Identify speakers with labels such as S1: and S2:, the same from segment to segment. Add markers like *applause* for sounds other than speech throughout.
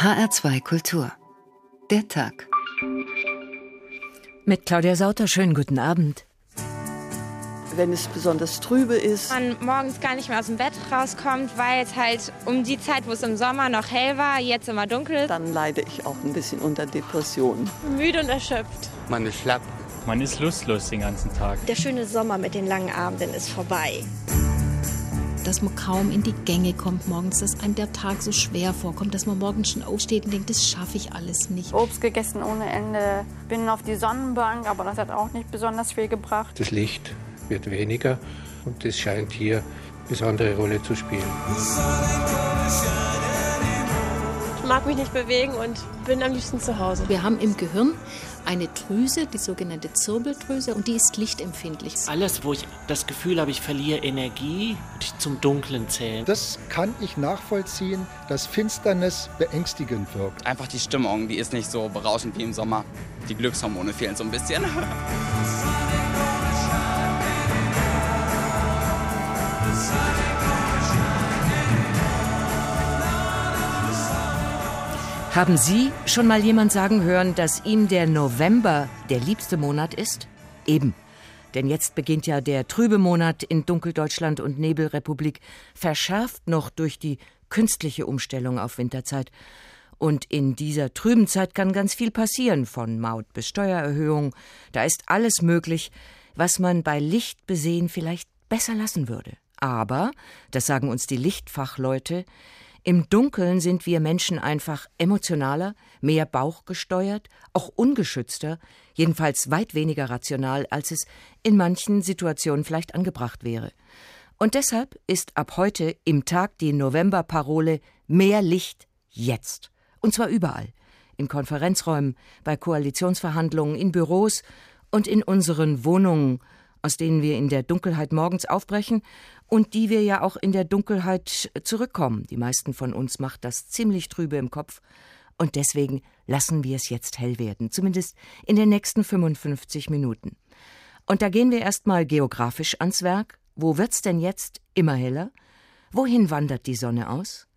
S1: HR2 Kultur. Der Tag.
S2: Mit Claudia Sauter, schönen guten Abend.
S3: Wenn es besonders trübe ist.
S4: Man morgens gar nicht mehr aus dem Bett rauskommt, weil es halt um die Zeit, wo es im Sommer noch hell war, jetzt immer dunkel.
S3: Dann leide ich auch ein bisschen unter Depressionen.
S5: Müde und erschöpft.
S6: Man ist schlapp.
S7: Man ist lustlos den ganzen Tag.
S8: Der schöne Sommer mit den langen Abenden ist vorbei
S9: dass man kaum in die Gänge kommt morgens, dass einem der Tag so schwer vorkommt, dass man morgens schon aufsteht und denkt, das schaffe ich alles nicht.
S5: Obst gegessen ohne Ende, bin auf die Sonnenbank, aber das hat auch nicht besonders viel gebracht.
S10: Das Licht wird weniger und das scheint hier eine besondere Rolle zu spielen.
S5: Ich mag mich nicht bewegen und bin am liebsten zu Hause.
S9: Wir haben im Gehirn eine Drüse, die sogenannte Zirbeldrüse, und die ist lichtempfindlich.
S11: Alles, wo ich das Gefühl habe, ich verliere Energie, ich zum Dunklen zählen.
S12: Das kann ich nachvollziehen, dass Finsternis beängstigend wirkt.
S6: Einfach die Stimmung, die ist nicht so berauschend wie im Sommer. Die Glückshormone fehlen so ein bisschen. *laughs*
S2: Haben Sie schon mal jemand sagen hören, dass ihm der November der liebste Monat ist? Eben. Denn jetzt beginnt ja der trübe Monat in Dunkeldeutschland und Nebelrepublik, verschärft noch durch die künstliche Umstellung auf Winterzeit. Und in dieser trüben Zeit kann ganz viel passieren, von Maut bis Steuererhöhung. Da ist alles möglich, was man bei Licht besehen vielleicht besser lassen würde. Aber, das sagen uns die Lichtfachleute, im Dunkeln sind wir Menschen einfach emotionaler, mehr bauchgesteuert, auch ungeschützter, jedenfalls weit weniger rational, als es in manchen Situationen vielleicht angebracht wäre. Und deshalb ist ab heute im Tag die Novemberparole Mehr Licht jetzt. Und zwar überall. In Konferenzräumen, bei Koalitionsverhandlungen, in Büros und in unseren Wohnungen, aus denen wir in der Dunkelheit morgens aufbrechen und die wir ja auch in der Dunkelheit zurückkommen. Die meisten von uns macht das ziemlich trübe im Kopf. Und deswegen lassen wir es jetzt hell werden, zumindest in den nächsten 55 Minuten. Und da gehen wir erstmal geografisch ans Werk. Wo wird's denn jetzt immer heller? Wohin wandert die Sonne aus?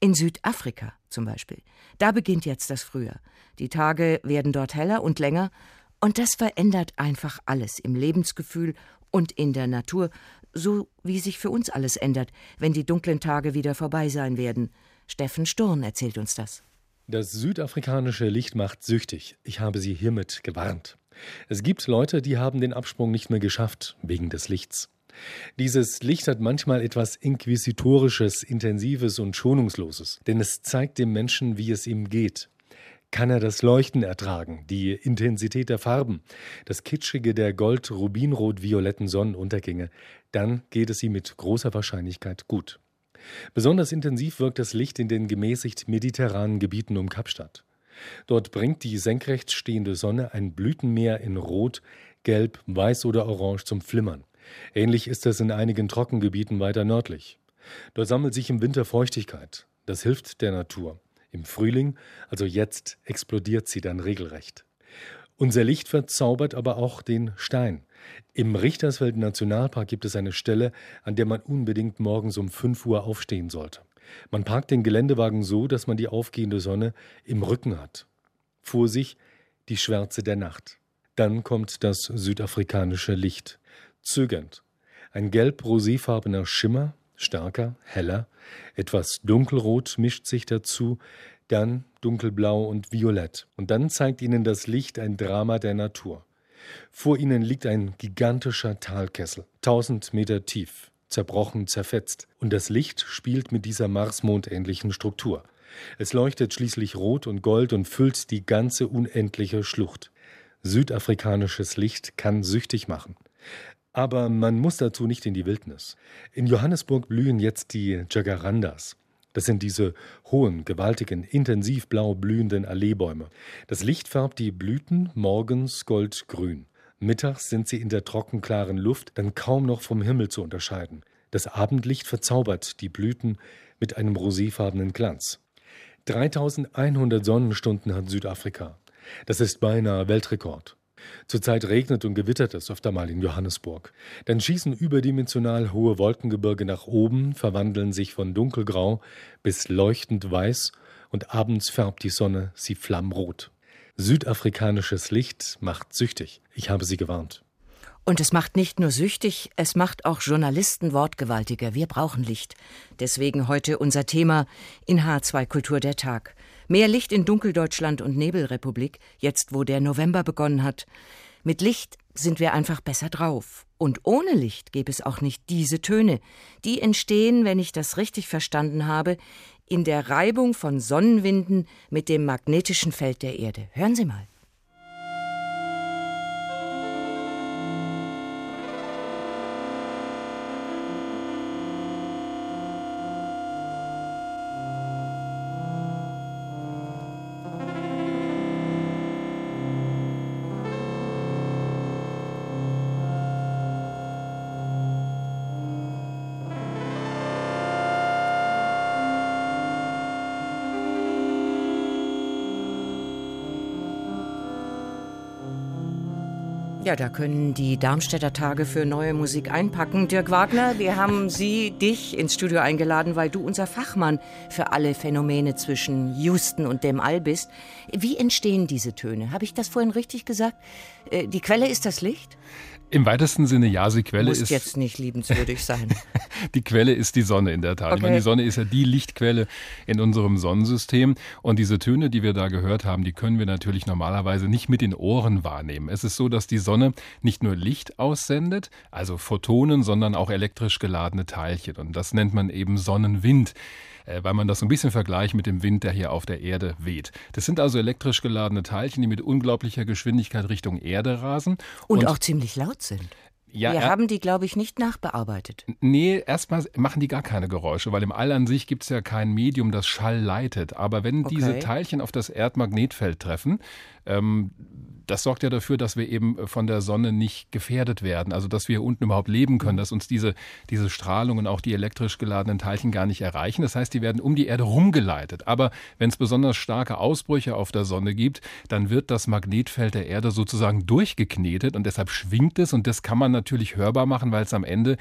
S2: In Südafrika zum Beispiel. Da beginnt jetzt das Frühjahr. Die Tage werden dort heller und länger, und das verändert einfach alles im Lebensgefühl und in der Natur, so wie sich für uns alles ändert, wenn die dunklen Tage wieder vorbei sein werden. Steffen Sturm erzählt uns das.
S13: Das südafrikanische Licht macht süchtig. Ich habe Sie hiermit gewarnt. Es gibt Leute, die haben den Absprung nicht mehr geschafft, wegen des Lichts. Dieses Licht hat manchmal etwas Inquisitorisches, Intensives und Schonungsloses, denn es zeigt dem Menschen, wie es ihm geht. Kann er das Leuchten ertragen, die Intensität der Farben, das Kitschige der gold-rubinrot-violetten Sonnenuntergänge, dann geht es ihm mit großer Wahrscheinlichkeit gut. Besonders intensiv wirkt das Licht in den gemäßigt mediterranen Gebieten um Kapstadt. Dort bringt die senkrecht stehende Sonne ein Blütenmeer in Rot, Gelb, Weiß oder Orange zum Flimmern. Ähnlich ist es in einigen Trockengebieten weiter nördlich. Dort sammelt sich im Winter Feuchtigkeit. Das hilft der Natur. Im Frühling, also jetzt, explodiert sie dann regelrecht. Unser Licht verzaubert aber auch den Stein. Im Richtersfeld Nationalpark gibt es eine Stelle, an der man unbedingt morgens um 5 Uhr aufstehen sollte. Man parkt den Geländewagen so, dass man die aufgehende Sonne im Rücken hat. Vor sich die Schwärze der Nacht. Dann kommt das südafrikanische Licht. Zögernd. Ein gelb-roséfarbener Schimmer, stärker, heller, etwas dunkelrot mischt sich dazu, dann dunkelblau und violett. Und dann zeigt ihnen das Licht ein Drama der Natur. Vor ihnen liegt ein gigantischer Talkessel, tausend Meter tief, zerbrochen, zerfetzt, und das Licht spielt mit dieser Marsmondähnlichen Struktur. Es leuchtet schließlich rot und gold und füllt die ganze unendliche Schlucht. Südafrikanisches Licht kann süchtig machen. Aber man muss dazu nicht in die Wildnis. In Johannesburg blühen jetzt die Jagarandas. Das sind diese hohen, gewaltigen, intensiv blau blühenden Alleebäume. Das Licht färbt die Blüten morgens goldgrün. Mittags sind sie in der trockenklaren Luft dann kaum noch vom Himmel zu unterscheiden. Das Abendlicht verzaubert die Blüten mit einem roséfarbenen Glanz. 3100 Sonnenstunden hat Südafrika. Das ist beinahe Weltrekord. Zurzeit regnet und gewittert es öfter mal in Johannesburg. Dann schießen überdimensional hohe Wolkengebirge nach oben, verwandeln sich von dunkelgrau bis leuchtend weiß und abends färbt die Sonne sie flammrot. Südafrikanisches Licht macht süchtig. Ich habe Sie gewarnt.
S2: Und es macht nicht nur süchtig, es macht auch Journalisten wortgewaltiger. Wir brauchen Licht. Deswegen heute unser Thema in H2 Kultur der Tag. Mehr Licht in Dunkeldeutschland und Nebelrepublik, jetzt wo der November begonnen hat. Mit Licht sind wir einfach besser drauf. Und ohne Licht gäbe es auch nicht diese Töne. Die entstehen, wenn ich das richtig verstanden habe, in der Reibung von Sonnenwinden mit dem magnetischen Feld der Erde. Hören Sie mal. Ja, da können die Darmstädter Tage für neue Musik einpacken. Dirk Wagner, wir haben Sie, dich ins Studio eingeladen, weil du unser Fachmann für alle Phänomene zwischen Houston und dem All bist. Wie entstehen diese Töne? Habe ich das vorhin richtig gesagt? Äh, die Quelle ist das Licht?
S14: Im weitesten Sinne ja, die Quelle
S2: Muss
S14: ist
S2: jetzt nicht liebenswürdig sein. *laughs*
S14: die Quelle ist die Sonne in der Tat. Okay. Ich meine, die Sonne ist ja die Lichtquelle in unserem Sonnensystem und diese Töne, die wir da gehört haben, die können wir natürlich normalerweise nicht mit den Ohren wahrnehmen. Es ist so, dass die Sonne nicht nur Licht aussendet, also Photonen, sondern auch elektrisch geladene Teilchen und das nennt man eben Sonnenwind. Äh, weil man das so ein bisschen vergleicht mit dem Wind, der hier auf der Erde weht. Das sind also elektrisch geladene Teilchen, die mit unglaublicher Geschwindigkeit Richtung Erde rasen.
S2: Und, und auch ziemlich laut sind. Ja, Wir haben die, glaube ich, nicht nachbearbeitet.
S14: Nee, erstmal machen die gar keine Geräusche, weil im All an sich gibt es ja kein Medium, das Schall leitet. Aber wenn okay. diese Teilchen auf das Erdmagnetfeld treffen, das sorgt ja dafür, dass wir eben von der Sonne nicht gefährdet werden. Also dass wir unten überhaupt leben können, mhm. dass uns diese, diese Strahlung und auch die elektrisch geladenen Teilchen gar nicht erreichen. Das heißt, die werden um die Erde rumgeleitet. Aber wenn es besonders starke Ausbrüche auf der Sonne gibt, dann wird das Magnetfeld der Erde sozusagen durchgeknetet und deshalb schwingt es und das kann man natürlich hörbar machen, weil es am Ende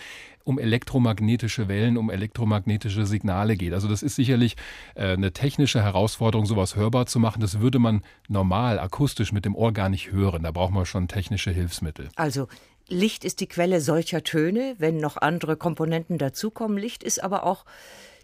S14: um elektromagnetische Wellen, um elektromagnetische Signale geht. Also das ist sicherlich äh, eine technische Herausforderung, sowas hörbar zu machen. Das würde man normal akustisch mit dem Ohr gar nicht hören. Da braucht man schon technische Hilfsmittel.
S2: Also Licht ist die Quelle solcher Töne, wenn noch andere Komponenten dazukommen. Licht ist aber auch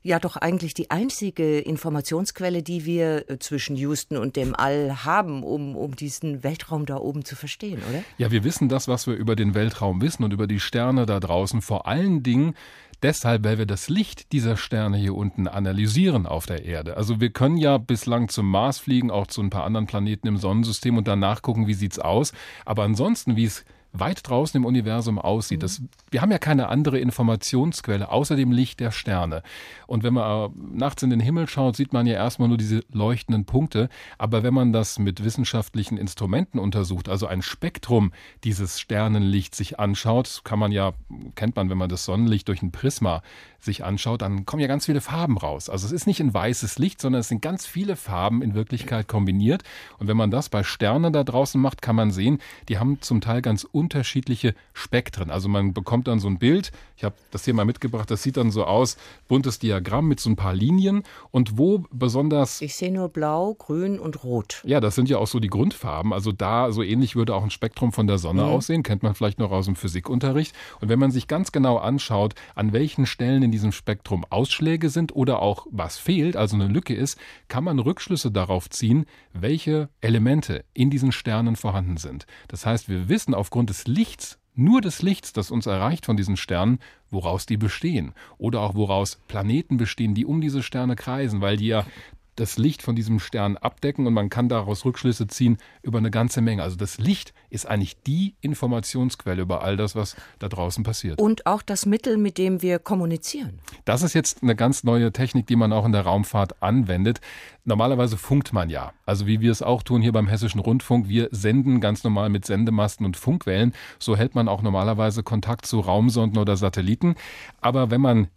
S2: ja doch eigentlich die einzige Informationsquelle, die wir äh, zwischen Houston und dem All haben, um, um diesen Weltraum da oben zu verstehen, oder?
S14: Ja, wir wissen das, was wir über den Weltraum wissen und über die Sterne da draußen, vor allen Dingen deshalb, weil wir das Licht dieser Sterne hier unten analysieren auf der Erde. Also wir können ja bislang zum Mars fliegen, auch zu ein paar anderen Planeten im Sonnensystem und dann nachgucken, wie sieht's aus. Aber ansonsten, wie es weit draußen im Universum aussieht. Das, wir haben ja keine andere Informationsquelle außer dem Licht der Sterne. Und wenn man äh, nachts in den Himmel schaut, sieht man ja erstmal nur diese leuchtenden Punkte. Aber wenn man das mit wissenschaftlichen Instrumenten untersucht, also ein Spektrum dieses Sternenlichts sich anschaut, kann man ja, kennt man, wenn man das Sonnenlicht durch ein Prisma sich anschaut, dann kommen ja ganz viele Farben raus. Also es ist nicht ein weißes Licht, sondern es sind ganz viele Farben in Wirklichkeit kombiniert. Und wenn man das bei Sternen da draußen macht, kann man sehen, die haben zum Teil ganz unterschiedliche Spektren. Also man bekommt dann so ein Bild. Ich habe das hier mal mitgebracht. Das sieht dann so aus, buntes Diagramm mit so ein paar Linien. Und wo besonders...
S2: Ich sehe nur blau, grün und rot.
S14: Ja, das sind ja auch so die Grundfarben. Also da so ähnlich würde auch ein Spektrum von der Sonne mhm. aussehen. Kennt man vielleicht noch aus dem Physikunterricht. Und wenn man sich ganz genau anschaut, an welchen Stellen in diesem Spektrum Ausschläge sind oder auch was fehlt, also eine Lücke ist, kann man Rückschlüsse darauf ziehen, welche Elemente in diesen Sternen vorhanden sind. Das heißt, wir wissen aufgrund des Lichts, nur des Lichts, das uns erreicht von diesen Sternen, woraus die bestehen. Oder auch woraus Planeten bestehen, die um diese Sterne kreisen, weil die ja das Licht von diesem Stern abdecken und man kann daraus Rückschlüsse ziehen über eine ganze Menge. Also das Licht ist eigentlich die Informationsquelle über all das, was da draußen passiert.
S2: Und auch das Mittel, mit dem wir kommunizieren.
S14: Das ist jetzt eine ganz neue Technik, die man auch in der Raumfahrt anwendet. Normalerweise funkt man ja. Also wie wir es auch tun hier beim Hessischen Rundfunk. Wir senden ganz normal mit Sendemasten und Funkwellen. So hält man auch normalerweise Kontakt zu Raumsonden oder Satelliten. Aber wenn man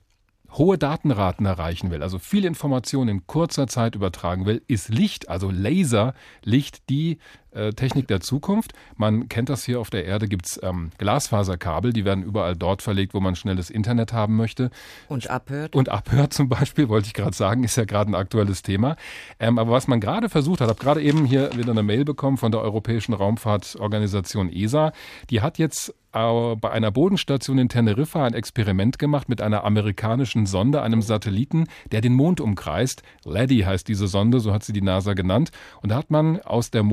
S14: hohe Datenraten erreichen will, also viel Information in kurzer Zeit übertragen will, ist Licht, also Laserlicht, die äh, Technik der Zukunft. Man kennt das hier auf der Erde, gibt es ähm, Glasfaserkabel, die werden überall dort verlegt, wo man schnelles Internet haben möchte.
S2: Und abhört.
S14: Und abhört zum Beispiel, *laughs* wollte ich gerade sagen, ist ja gerade ein aktuelles Thema. Ähm, aber was man gerade versucht hat, habe gerade eben hier wieder eine Mail bekommen von der Europäischen Raumfahrtorganisation ESA, die hat jetzt bei einer Bodenstation in Teneriffa ein Experiment gemacht mit einer amerikanischen Sonde, einem Satelliten, der den Mond umkreist. LADY heißt diese Sonde, so hat sie die NASA genannt. Und da hat man aus der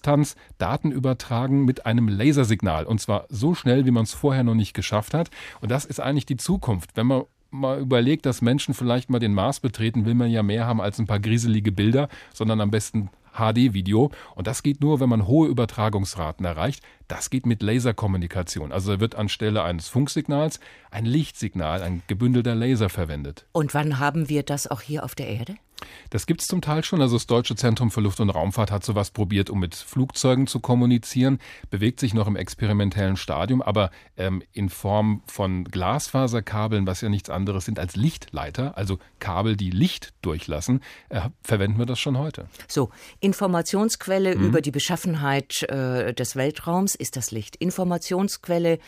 S14: Monddistanz Daten übertragen mit einem Lasersignal. Und zwar so schnell, wie man es vorher noch nicht geschafft hat. Und das ist eigentlich die Zukunft. Wenn man mal überlegt, dass Menschen vielleicht mal den Mars betreten, will man ja mehr haben als ein paar grieselige Bilder, sondern am besten HD-Video. Und das geht nur, wenn man hohe Übertragungsraten erreicht. Das geht mit Laserkommunikation. Also wird anstelle eines Funksignals ein Lichtsignal, ein gebündelter Laser verwendet.
S2: Und wann haben wir das auch hier auf der Erde?
S14: Das gibt es zum Teil schon. Also das Deutsche Zentrum für Luft- und Raumfahrt hat sowas probiert, um mit Flugzeugen zu kommunizieren, bewegt sich noch im experimentellen Stadium, aber ähm, in Form von Glasfaserkabeln, was ja nichts anderes sind als Lichtleiter, also Kabel, die Licht durchlassen, äh, verwenden wir das schon heute.
S2: So, Informationsquelle mhm. über die Beschaffenheit äh, des Weltraums ist das Licht. Informationsquelle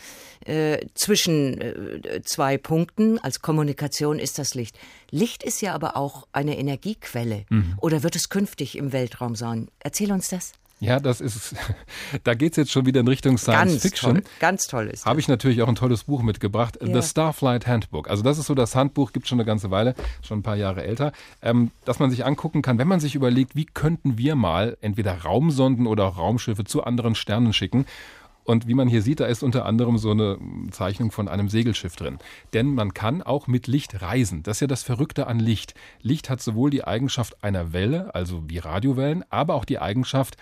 S2: äh, zwischen äh, zwei Punkten als Kommunikation ist das Licht. Licht ist ja aber auch eine Energiequelle. Mhm. Oder wird es künftig im Weltraum sein? Erzähl uns das.
S14: Ja, das ist, *laughs* da geht es jetzt schon wieder in Richtung Science
S2: ganz
S14: Fiction.
S2: Toll, ganz toll ist.
S14: Habe ich natürlich auch ein tolles Buch mitgebracht, ja. The Starflight Handbook. Also das ist so das Handbuch, gibt schon eine ganze Weile, schon ein paar Jahre älter, ähm, dass man sich angucken kann, wenn man sich überlegt, wie könnten wir mal entweder Raumsonden oder auch Raumschiffe zu anderen Sternen schicken und wie man hier sieht, da ist unter anderem so eine Zeichnung von einem Segelschiff drin. Denn man kann auch mit Licht reisen. Das ist ja das Verrückte an Licht. Licht hat sowohl die Eigenschaft einer Welle, also wie Radiowellen, aber auch die Eigenschaft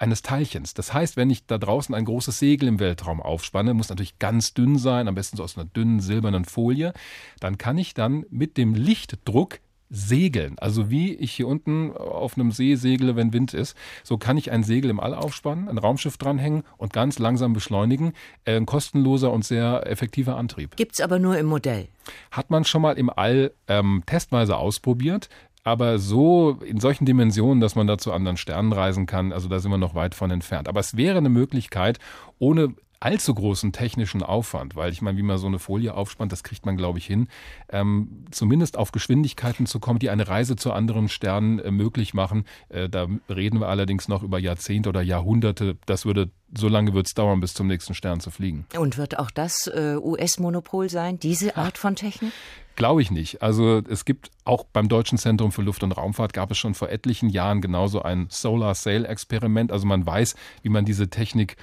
S14: eines Teilchens. Das heißt, wenn ich da draußen ein großes Segel im Weltraum aufspanne, muss natürlich ganz dünn sein, am besten so aus einer dünnen silbernen Folie, dann kann ich dann mit dem Lichtdruck segeln. Also wie ich hier unten auf einem See segle, wenn Wind ist, so kann ich ein Segel im All aufspannen, ein Raumschiff dranhängen und ganz langsam beschleunigen. Äh, ein kostenloser und sehr effektiver Antrieb.
S2: Gibt's aber nur im Modell.
S14: Hat man schon mal im All ähm, testweise ausprobiert. Aber so in solchen Dimensionen, dass man da zu anderen Sternen reisen kann, also da sind wir noch weit von entfernt. Aber es wäre eine Möglichkeit, ohne allzu großen technischen Aufwand, weil ich meine, wie man so eine Folie aufspannt, das kriegt man, glaube ich, hin, ähm, zumindest auf Geschwindigkeiten zu kommen, die eine Reise zu anderen Sternen äh, möglich machen. Äh, da reden wir allerdings noch über Jahrzehnte oder Jahrhunderte. Das würde, so lange wird es dauern, bis zum nächsten Stern zu fliegen.
S2: Und wird auch das äh, US-Monopol sein, diese Art von Technik?
S14: Glaube ich nicht. Also es gibt auch beim Deutschen Zentrum für Luft- und Raumfahrt gab es schon vor etlichen Jahren genauso ein Solar Sail Experiment. Also man weiß, wie man diese Technik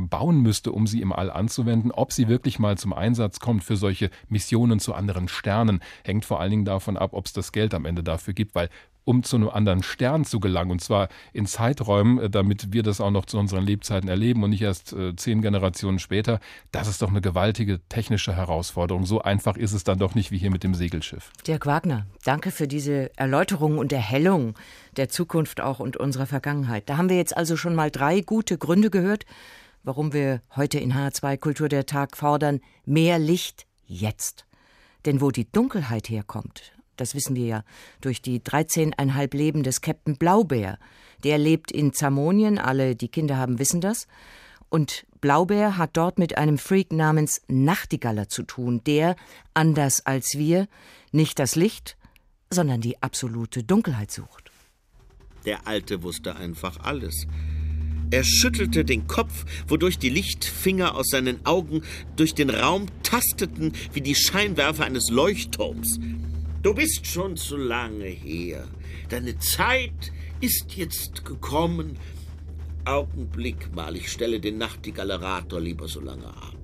S14: bauen müsste, um sie im All anzuwenden. Ob sie wirklich mal zum Einsatz kommt für solche Missionen zu anderen Sternen, hängt vor allen Dingen davon ab, ob es das Geld am Ende dafür gibt, weil um zu einem anderen Stern zu gelangen, und zwar in Zeiträumen, äh, damit wir das auch noch zu unseren Lebzeiten erleben und nicht erst äh, zehn Generationen später, das ist doch eine gewaltige technische Herausforderung. So einfach ist es dann doch nicht wie hier mit dem Segelschiff.
S2: Dirk Wagner, danke für diese Erläuterung und Erhellung der Zukunft auch und unserer Vergangenheit. Da haben wir jetzt also schon mal drei gute Gründe gehört, warum wir heute in H2 Kultur der Tag fordern, mehr Licht jetzt. Denn wo die Dunkelheit herkommt, das wissen wir ja durch die 13,5 Leben des Captain Blaubeer. Der lebt in Zamonien, alle, die Kinder haben, wissen das. Und Blaubeer hat dort mit einem Freak namens Nachtigaller zu tun, der, anders als wir, nicht das Licht, sondern die absolute Dunkelheit sucht.
S15: Der Alte wusste einfach alles. Er schüttelte den Kopf, wodurch die Lichtfinger aus seinen Augen durch den Raum tasteten wie die Scheinwerfer eines Leuchtturms. Du bist schon zu lange her. Deine Zeit ist jetzt gekommen. Augenblick mal, ich stelle den Nachtigallerator lieber so lange ab.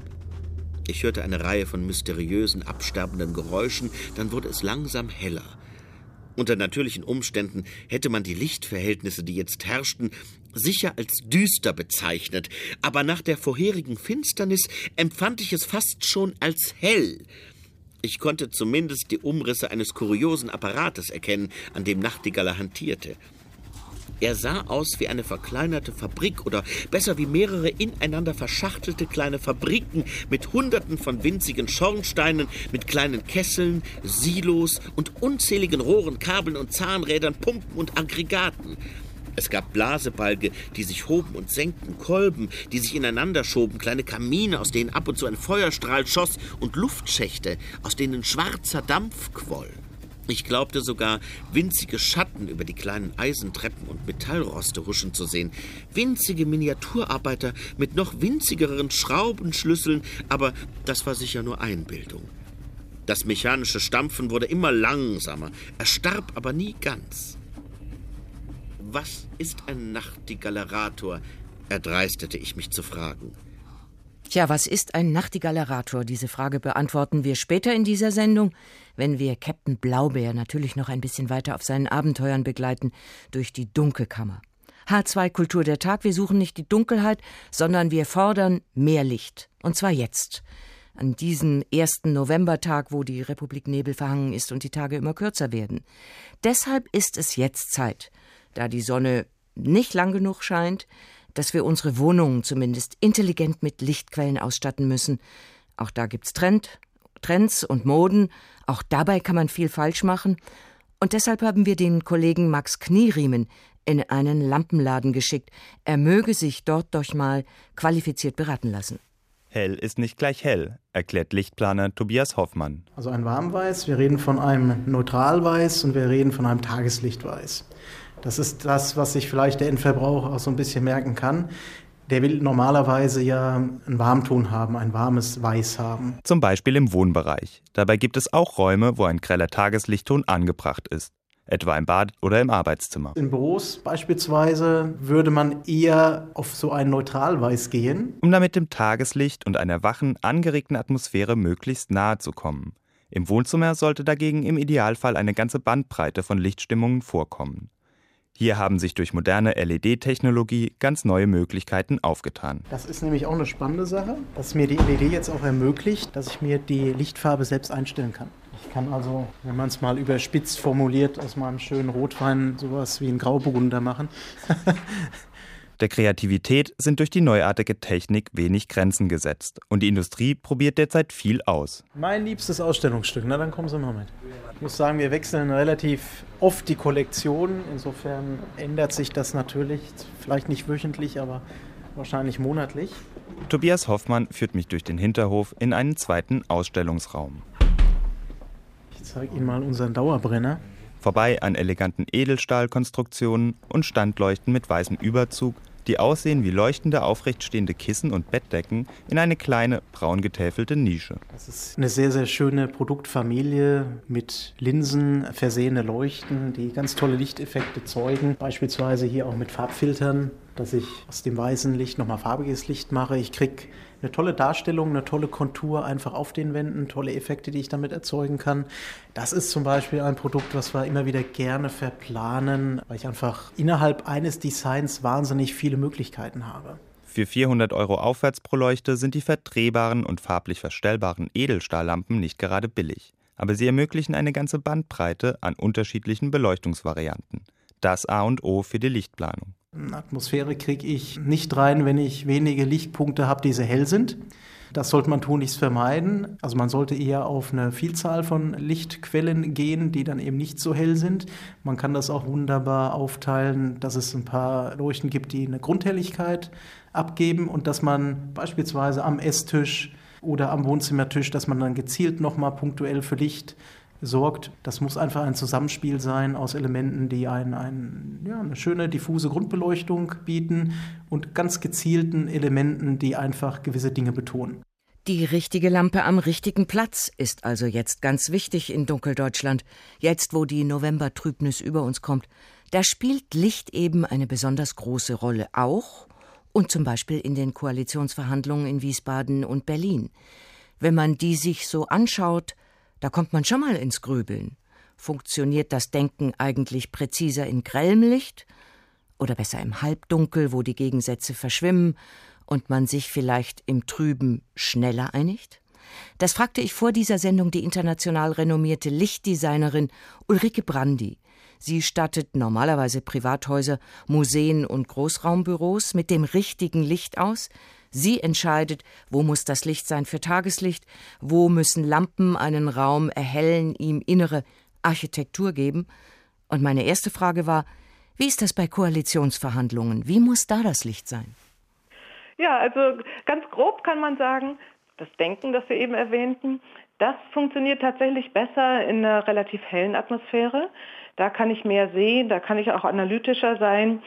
S15: Ich hörte eine Reihe von mysteriösen, absterbenden Geräuschen, dann wurde es langsam heller. Unter natürlichen Umständen hätte man die Lichtverhältnisse, die jetzt herrschten, sicher als düster bezeichnet, aber nach der vorherigen Finsternis empfand ich es fast schon als hell. Ich konnte zumindest die Umrisse eines kuriosen Apparates erkennen, an dem Nachtigaller hantierte. Er sah aus wie eine verkleinerte Fabrik oder besser wie mehrere ineinander verschachtelte kleine Fabriken mit Hunderten von winzigen Schornsteinen, mit kleinen Kesseln, Silos und unzähligen Rohren, Kabeln und Zahnrädern, Pumpen und Aggregaten. Es gab Blasebalge, die sich hoben und senkten, Kolben, die sich ineinander schoben, kleine Kamine, aus denen ab und zu ein Feuerstrahl schoss und Luftschächte, aus denen schwarzer Dampf quoll. Ich glaubte sogar, winzige Schatten über die kleinen Eisentreppen und Metallroste huschen zu sehen. Winzige Miniaturarbeiter mit noch winzigeren Schraubenschlüsseln, aber das war sicher nur Einbildung. Das mechanische Stampfen wurde immer langsamer, er starb aber nie ganz. Was ist ein Nachtigallerator? erdreistete ich mich zu fragen.
S2: Tja, was ist ein Nachtigallerator? Diese Frage beantworten wir später in dieser Sendung, wenn wir Captain Blaubeer natürlich noch ein bisschen weiter auf seinen Abenteuern begleiten durch die Dunkelkammer. H2 Kultur der Tag, wir suchen nicht die Dunkelheit, sondern wir fordern mehr Licht. Und zwar jetzt. An diesem ersten Novembertag, wo die Republik Nebel verhangen ist und die Tage immer kürzer werden. Deshalb ist es jetzt Zeit, da die Sonne nicht lang genug scheint, dass wir unsere Wohnungen zumindest intelligent mit Lichtquellen ausstatten müssen. Auch da gibt's Trend, Trends und Moden. Auch dabei kann man viel falsch machen. Und deshalb haben wir den Kollegen Max Knieriemen in einen Lampenladen geschickt. Er möge sich dort doch mal qualifiziert beraten lassen.
S16: Hell ist nicht gleich hell, erklärt Lichtplaner Tobias Hoffmann.
S17: Also ein Warmweiß, wir reden von einem Neutralweiß und wir reden von einem Tageslichtweiß. Das ist das, was sich vielleicht der Endverbraucher auch so ein bisschen merken kann. Der will normalerweise ja einen Warmton haben, ein warmes Weiß haben.
S16: Zum Beispiel im Wohnbereich. Dabei gibt es auch Räume, wo ein greller Tageslichtton angebracht ist. Etwa im Bad oder im Arbeitszimmer.
S17: In Büros beispielsweise würde man eher auf so ein Neutralweiß gehen.
S16: Um damit dem Tageslicht und einer wachen, angeregten Atmosphäre möglichst nahe zu kommen. Im Wohnzimmer sollte dagegen im Idealfall eine ganze Bandbreite von Lichtstimmungen vorkommen. Hier haben sich durch moderne LED-Technologie ganz neue Möglichkeiten aufgetan.
S17: Das ist nämlich auch eine spannende Sache, dass mir die LED jetzt auch ermöglicht, dass ich mir die Lichtfarbe selbst einstellen kann. Ich kann also, wenn man es mal überspitzt formuliert, aus meinem schönen Rotwein sowas wie ein Grauburgunder machen. *laughs*
S16: Der Kreativität sind durch die neuartige Technik wenig Grenzen gesetzt und die Industrie probiert derzeit viel aus.
S17: Mein liebstes Ausstellungsstück, na dann kommen Sie mal mit. Ich muss sagen, wir wechseln relativ oft die Kollektion. Insofern ändert sich das natürlich, vielleicht nicht wöchentlich, aber wahrscheinlich monatlich.
S16: Tobias Hoffmann führt mich durch den Hinterhof in einen zweiten Ausstellungsraum.
S17: Ich zeige Ihnen mal unseren Dauerbrenner
S16: vorbei an eleganten Edelstahlkonstruktionen und Standleuchten mit weißem Überzug, die aussehen wie leuchtende aufrechtstehende Kissen und Bettdecken in eine kleine braun getäfelte Nische.
S17: Das ist eine sehr, sehr schöne Produktfamilie mit Linsen versehene Leuchten, die ganz tolle Lichteffekte zeugen. Beispielsweise hier auch mit Farbfiltern, dass ich aus dem weißen Licht nochmal farbiges Licht mache. Ich kriege eine tolle Darstellung, eine tolle Kontur einfach auf den Wänden, tolle Effekte, die ich damit erzeugen kann. Das ist zum Beispiel ein Produkt, was wir immer wieder gerne verplanen, weil ich einfach innerhalb eines Designs wahnsinnig viele Möglichkeiten habe.
S16: Für 400 Euro aufwärts pro Leuchte sind die verdrehbaren und farblich verstellbaren Edelstahllampen nicht gerade billig. Aber sie ermöglichen eine ganze Bandbreite an unterschiedlichen Beleuchtungsvarianten. Das A und O für die Lichtplanung.
S17: Atmosphäre kriege ich nicht rein, wenn ich wenige Lichtpunkte habe, die sehr hell sind. Das sollte man tunlichst vermeiden. Also man sollte eher auf eine Vielzahl von Lichtquellen gehen, die dann eben nicht so hell sind. Man kann das auch wunderbar aufteilen, dass es ein paar Leuchten gibt, die eine Grundhelligkeit abgeben und dass man beispielsweise am Esstisch oder am Wohnzimmertisch, dass man dann gezielt nochmal punktuell für Licht sorgt. Das muss einfach ein Zusammenspiel sein aus Elementen, die ein, ein, ja, eine schöne diffuse Grundbeleuchtung bieten und ganz gezielten Elementen, die einfach gewisse Dinge betonen.
S2: Die richtige Lampe am richtigen Platz ist also jetzt ganz wichtig in Dunkeldeutschland, jetzt wo die Novembertrübnis über uns kommt. Da spielt Licht eben eine besonders große Rolle auch und zum Beispiel in den Koalitionsverhandlungen in Wiesbaden und Berlin. Wenn man die sich so anschaut, da kommt man schon mal ins Grübeln. Funktioniert das Denken eigentlich präziser in grellem Licht oder besser im Halbdunkel, wo die Gegensätze verschwimmen und man sich vielleicht im Trüben schneller einigt? Das fragte ich vor dieser Sendung die international renommierte Lichtdesignerin Ulrike Brandi. Sie stattet normalerweise Privathäuser, Museen und Großraumbüros mit dem richtigen Licht aus, Sie entscheidet, wo muss das Licht sein für Tageslicht, wo müssen Lampen einen Raum erhellen, ihm innere Architektur geben. Und meine erste Frage war, Wie ist das bei Koalitionsverhandlungen? Wie muss da das Licht sein?
S18: Ja, also ganz grob kann man sagen, das Denken, das wir eben erwähnten, das funktioniert tatsächlich besser in einer relativ hellen Atmosphäre. Da kann ich mehr sehen, da kann ich auch analytischer sein.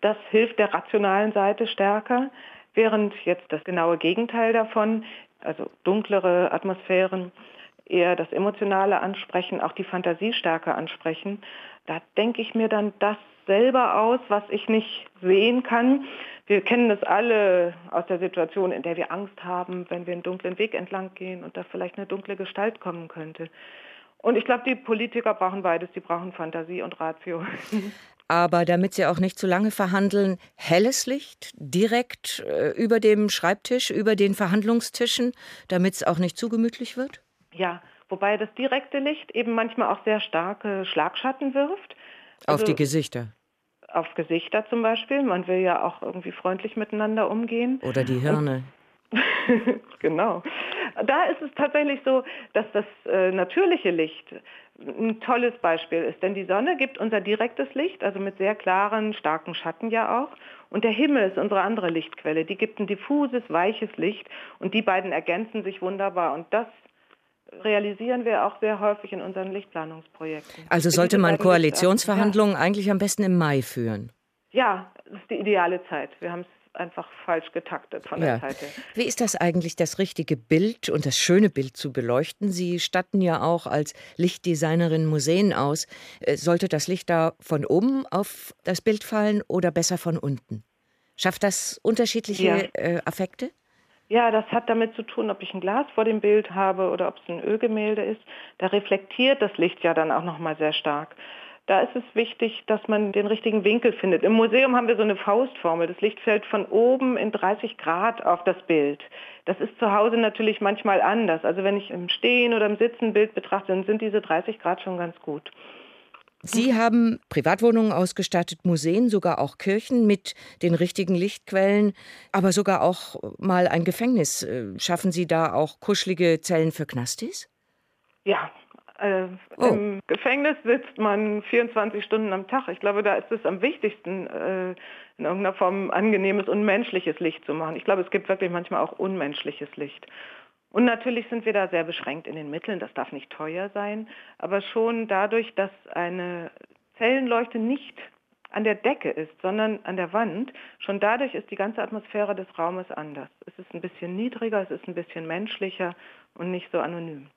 S18: Das hilft der rationalen Seite stärker, während jetzt das genaue Gegenteil davon, also dunklere Atmosphären, eher das Emotionale ansprechen, auch die Fantasie stärker ansprechen. Da denke ich mir dann das selber aus, was ich nicht sehen kann. Wir kennen das alle aus der Situation, in der wir Angst haben, wenn wir einen dunklen Weg entlang gehen und da vielleicht eine dunkle Gestalt kommen könnte. Und ich glaube, die Politiker brauchen beides. Die brauchen Fantasie und Ratio. *laughs*
S2: Aber damit Sie auch nicht zu lange verhandeln, helles Licht direkt äh, über dem Schreibtisch, über den Verhandlungstischen, damit es auch nicht zu gemütlich wird?
S18: Ja, wobei das direkte Licht eben manchmal auch sehr starke Schlagschatten wirft.
S2: Also, auf die Gesichter.
S18: Auf Gesichter zum Beispiel. Man will ja auch irgendwie freundlich miteinander umgehen.
S2: Oder die Hirne. *laughs*
S18: genau. Da ist es tatsächlich so, dass das äh, natürliche Licht ein tolles Beispiel ist, denn die Sonne gibt unser direktes Licht, also mit sehr klaren, starken Schatten ja auch. Und der Himmel ist unsere andere Lichtquelle, die gibt ein diffuses, weiches Licht und die beiden ergänzen sich wunderbar. Und das realisieren wir auch sehr häufig in unseren Lichtplanungsprojekten.
S2: Also sollte man Koalitionsverhandlungen ja. eigentlich am besten im Mai führen?
S18: Ja, das ist die ideale Zeit. Wir haben es einfach falsch getaktet von
S2: ja.
S18: der Zeit her.
S2: Wie ist das eigentlich, das richtige Bild und das schöne Bild zu beleuchten? Sie statten ja auch als Lichtdesignerin Museen aus. Äh, sollte das Licht da von oben auf das Bild fallen oder besser von unten? Schafft das unterschiedliche ja. äh, Affekte?
S18: Ja, das hat damit zu tun, ob ich ein Glas vor dem Bild habe oder ob es ein Ölgemälde ist. Da reflektiert das Licht ja dann auch noch mal sehr stark. Da ist es wichtig, dass man den richtigen Winkel findet. Im Museum haben wir so eine Faustformel. Das Licht fällt von oben in 30 Grad auf das Bild. Das ist zu Hause natürlich manchmal anders. Also wenn ich im Stehen oder im Sitzen ein Bild betrachte, dann sind diese 30 Grad schon ganz gut.
S2: Sie haben Privatwohnungen ausgestattet, Museen, sogar auch Kirchen mit den richtigen Lichtquellen, aber sogar auch mal ein Gefängnis. Äh, schaffen Sie da auch kuschelige Zellen für Knastis?
S18: Ja, äh, oh. Im Gefängnis sitzt man 24 Stunden am Tag. Ich glaube, da ist es am wichtigsten, äh, in irgendeiner Form angenehmes und menschliches Licht zu machen. Ich glaube, es gibt wirklich manchmal auch unmenschliches Licht. Und natürlich sind wir da sehr beschränkt in den Mitteln. Das darf nicht teuer sein, aber schon dadurch, dass eine Zellenleuchte nicht an der Decke ist, sondern an der Wand, schon dadurch ist die ganze Atmosphäre des Raumes anders. Es ist ein bisschen niedriger, es ist ein bisschen menschlicher und nicht so anonym.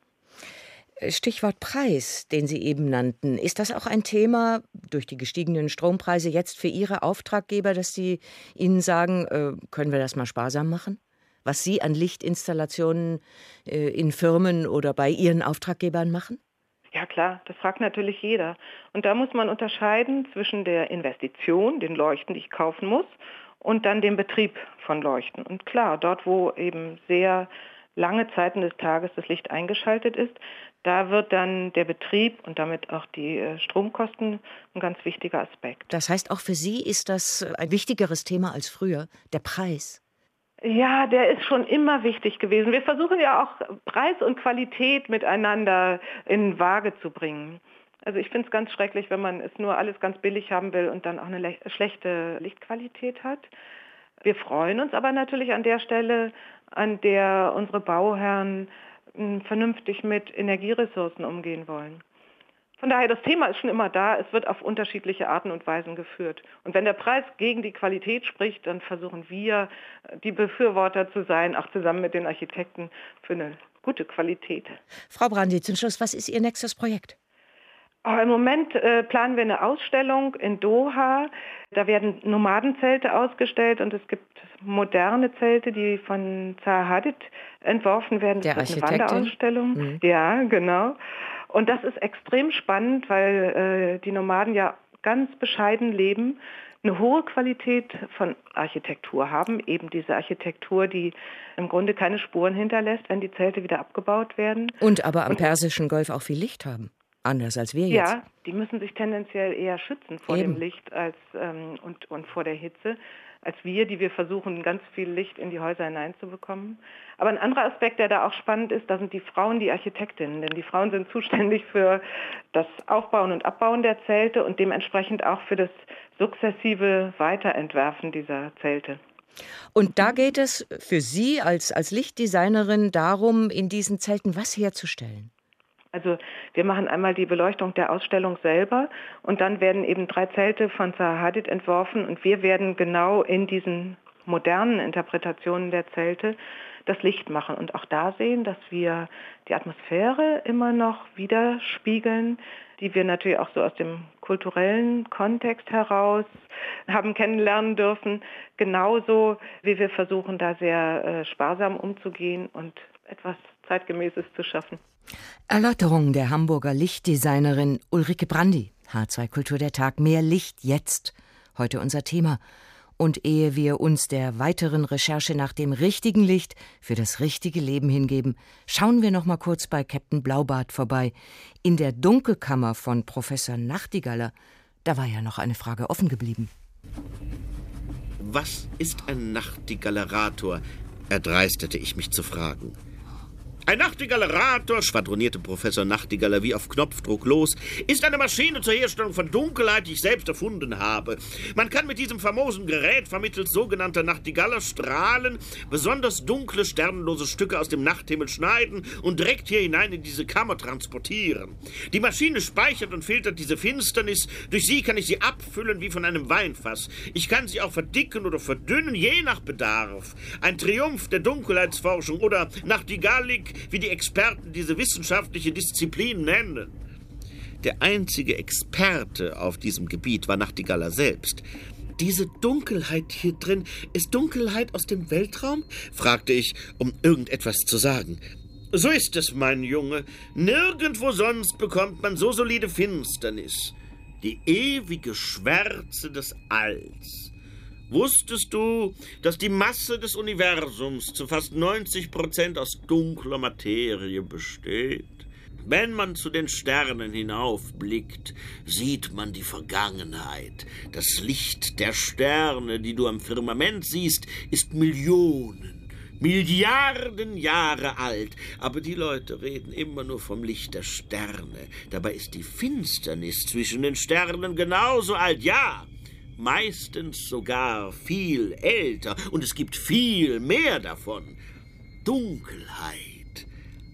S2: Stichwort Preis, den Sie eben nannten. Ist das auch ein Thema durch die gestiegenen Strompreise jetzt für Ihre Auftraggeber, dass Sie Ihnen sagen, äh, können wir das mal sparsam machen? Was Sie an Lichtinstallationen äh, in Firmen oder bei Ihren Auftraggebern machen?
S18: Ja klar, das fragt natürlich jeder. Und da muss man unterscheiden zwischen der Investition, den Leuchten, die ich kaufen muss, und dann dem Betrieb von Leuchten. Und klar, dort, wo eben sehr lange Zeiten des Tages das Licht eingeschaltet ist, da wird dann der Betrieb und damit auch die äh, Stromkosten ein ganz wichtiger Aspekt.
S2: Das heißt, auch für Sie ist das ein wichtigeres Thema als früher, der Preis.
S18: Ja, der ist schon immer wichtig gewesen. Wir versuchen ja auch Preis und Qualität miteinander in Waage zu bringen. Also ich finde es ganz schrecklich, wenn man es nur alles ganz billig haben will und dann auch eine schlechte Lichtqualität hat. Wir freuen uns aber natürlich an der Stelle, an der unsere Bauherren vernünftig mit Energieressourcen umgehen wollen. Von daher, das Thema ist schon immer da. Es wird auf unterschiedliche Arten und Weisen geführt. Und wenn der Preis gegen die Qualität spricht, dann versuchen wir, die Befürworter zu sein, auch zusammen mit den Architekten für eine gute Qualität.
S2: Frau Brandi, zum Schluss, was ist Ihr nächstes Projekt?
S18: Oh, Im Moment äh, planen wir eine Ausstellung in Doha. Da werden Nomadenzelte ausgestellt und es gibt moderne Zelte, die von Zaha Hadid entworfen werden.
S2: Das Der
S18: ist eine Wanderausstellung. Mhm. Ja, genau. Und das ist extrem spannend, weil äh, die Nomaden ja ganz bescheiden leben, eine hohe Qualität von Architektur haben, eben diese Architektur, die im Grunde keine Spuren hinterlässt, wenn die Zelte wieder abgebaut werden.
S2: Und aber am Persischen Golf auch viel Licht haben. Anders als wir jetzt.
S18: Ja, die müssen sich tendenziell eher schützen vor
S2: Eben.
S18: dem Licht als, ähm, und, und vor der Hitze, als wir, die wir versuchen, ganz viel Licht in die Häuser hineinzubekommen. Aber ein anderer Aspekt, der da auch spannend ist, da sind die Frauen die Architektinnen, denn die Frauen sind zuständig für das Aufbauen und Abbauen der Zelte und dementsprechend auch für das sukzessive Weiterentwerfen dieser Zelte.
S2: Und da geht es für Sie als, als Lichtdesignerin darum, in diesen Zelten was herzustellen.
S18: Also wir machen einmal die Beleuchtung der Ausstellung selber und dann werden eben drei Zelte von Zaha Hadid entworfen und wir werden genau in diesen modernen Interpretationen der Zelte das Licht machen und auch da sehen, dass wir die Atmosphäre immer noch widerspiegeln, die wir natürlich auch so aus dem kulturellen Kontext heraus haben kennenlernen dürfen, genauso wie wir versuchen, da sehr äh, sparsam umzugehen und etwas zeitgemäßes zu schaffen.
S2: Erläuterung der Hamburger Lichtdesignerin Ulrike Brandi. H2 Kultur der Tag. Mehr Licht jetzt. Heute unser Thema. Und ehe wir uns der weiteren Recherche nach dem richtigen Licht für das richtige Leben hingeben, schauen wir noch mal kurz bei Captain Blaubart vorbei. In der Dunkelkammer von Professor Nachtigaller, da war ja noch eine Frage offen geblieben.
S15: Was ist ein Nachtigallerator? erdreistete ich mich zu fragen. Ein Nachtigallerator, schwadronierte Professor Nachtigaller wie auf Knopfdruck los, ist eine Maschine zur Herstellung von Dunkelheit, die ich selbst erfunden habe. Man kann mit diesem famosen Gerät vermittels sogenannter Nachtigallerstrahlen besonders dunkle, sternlose Stücke aus dem Nachthimmel schneiden und direkt hier hinein in diese Kammer transportieren. Die Maschine speichert und filtert diese Finsternis. Durch sie kann ich sie abfüllen wie von einem Weinfass. Ich kann sie auch verdicken oder verdünnen, je nach Bedarf. Ein Triumph der Dunkelheitsforschung oder Nachtigallik wie die Experten diese wissenschaftliche Disziplin nennen. Der einzige Experte auf diesem Gebiet war Nachtigaller selbst. Diese Dunkelheit hier drin ist Dunkelheit aus dem Weltraum? fragte ich, um irgendetwas zu sagen. So ist es, mein Junge. Nirgendwo sonst bekommt man so solide Finsternis. Die ewige Schwärze des Alls. Wusstest du, dass die Masse des Universums zu fast 90 Prozent aus dunkler Materie besteht? Wenn man zu den Sternen hinaufblickt, sieht man die Vergangenheit. Das Licht der Sterne, die du am Firmament siehst, ist Millionen, Milliarden Jahre alt. Aber die Leute reden immer nur vom Licht der Sterne. Dabei ist die Finsternis zwischen den Sternen genauso alt. Ja, meistens sogar viel älter, und es gibt viel mehr davon. Dunkelheit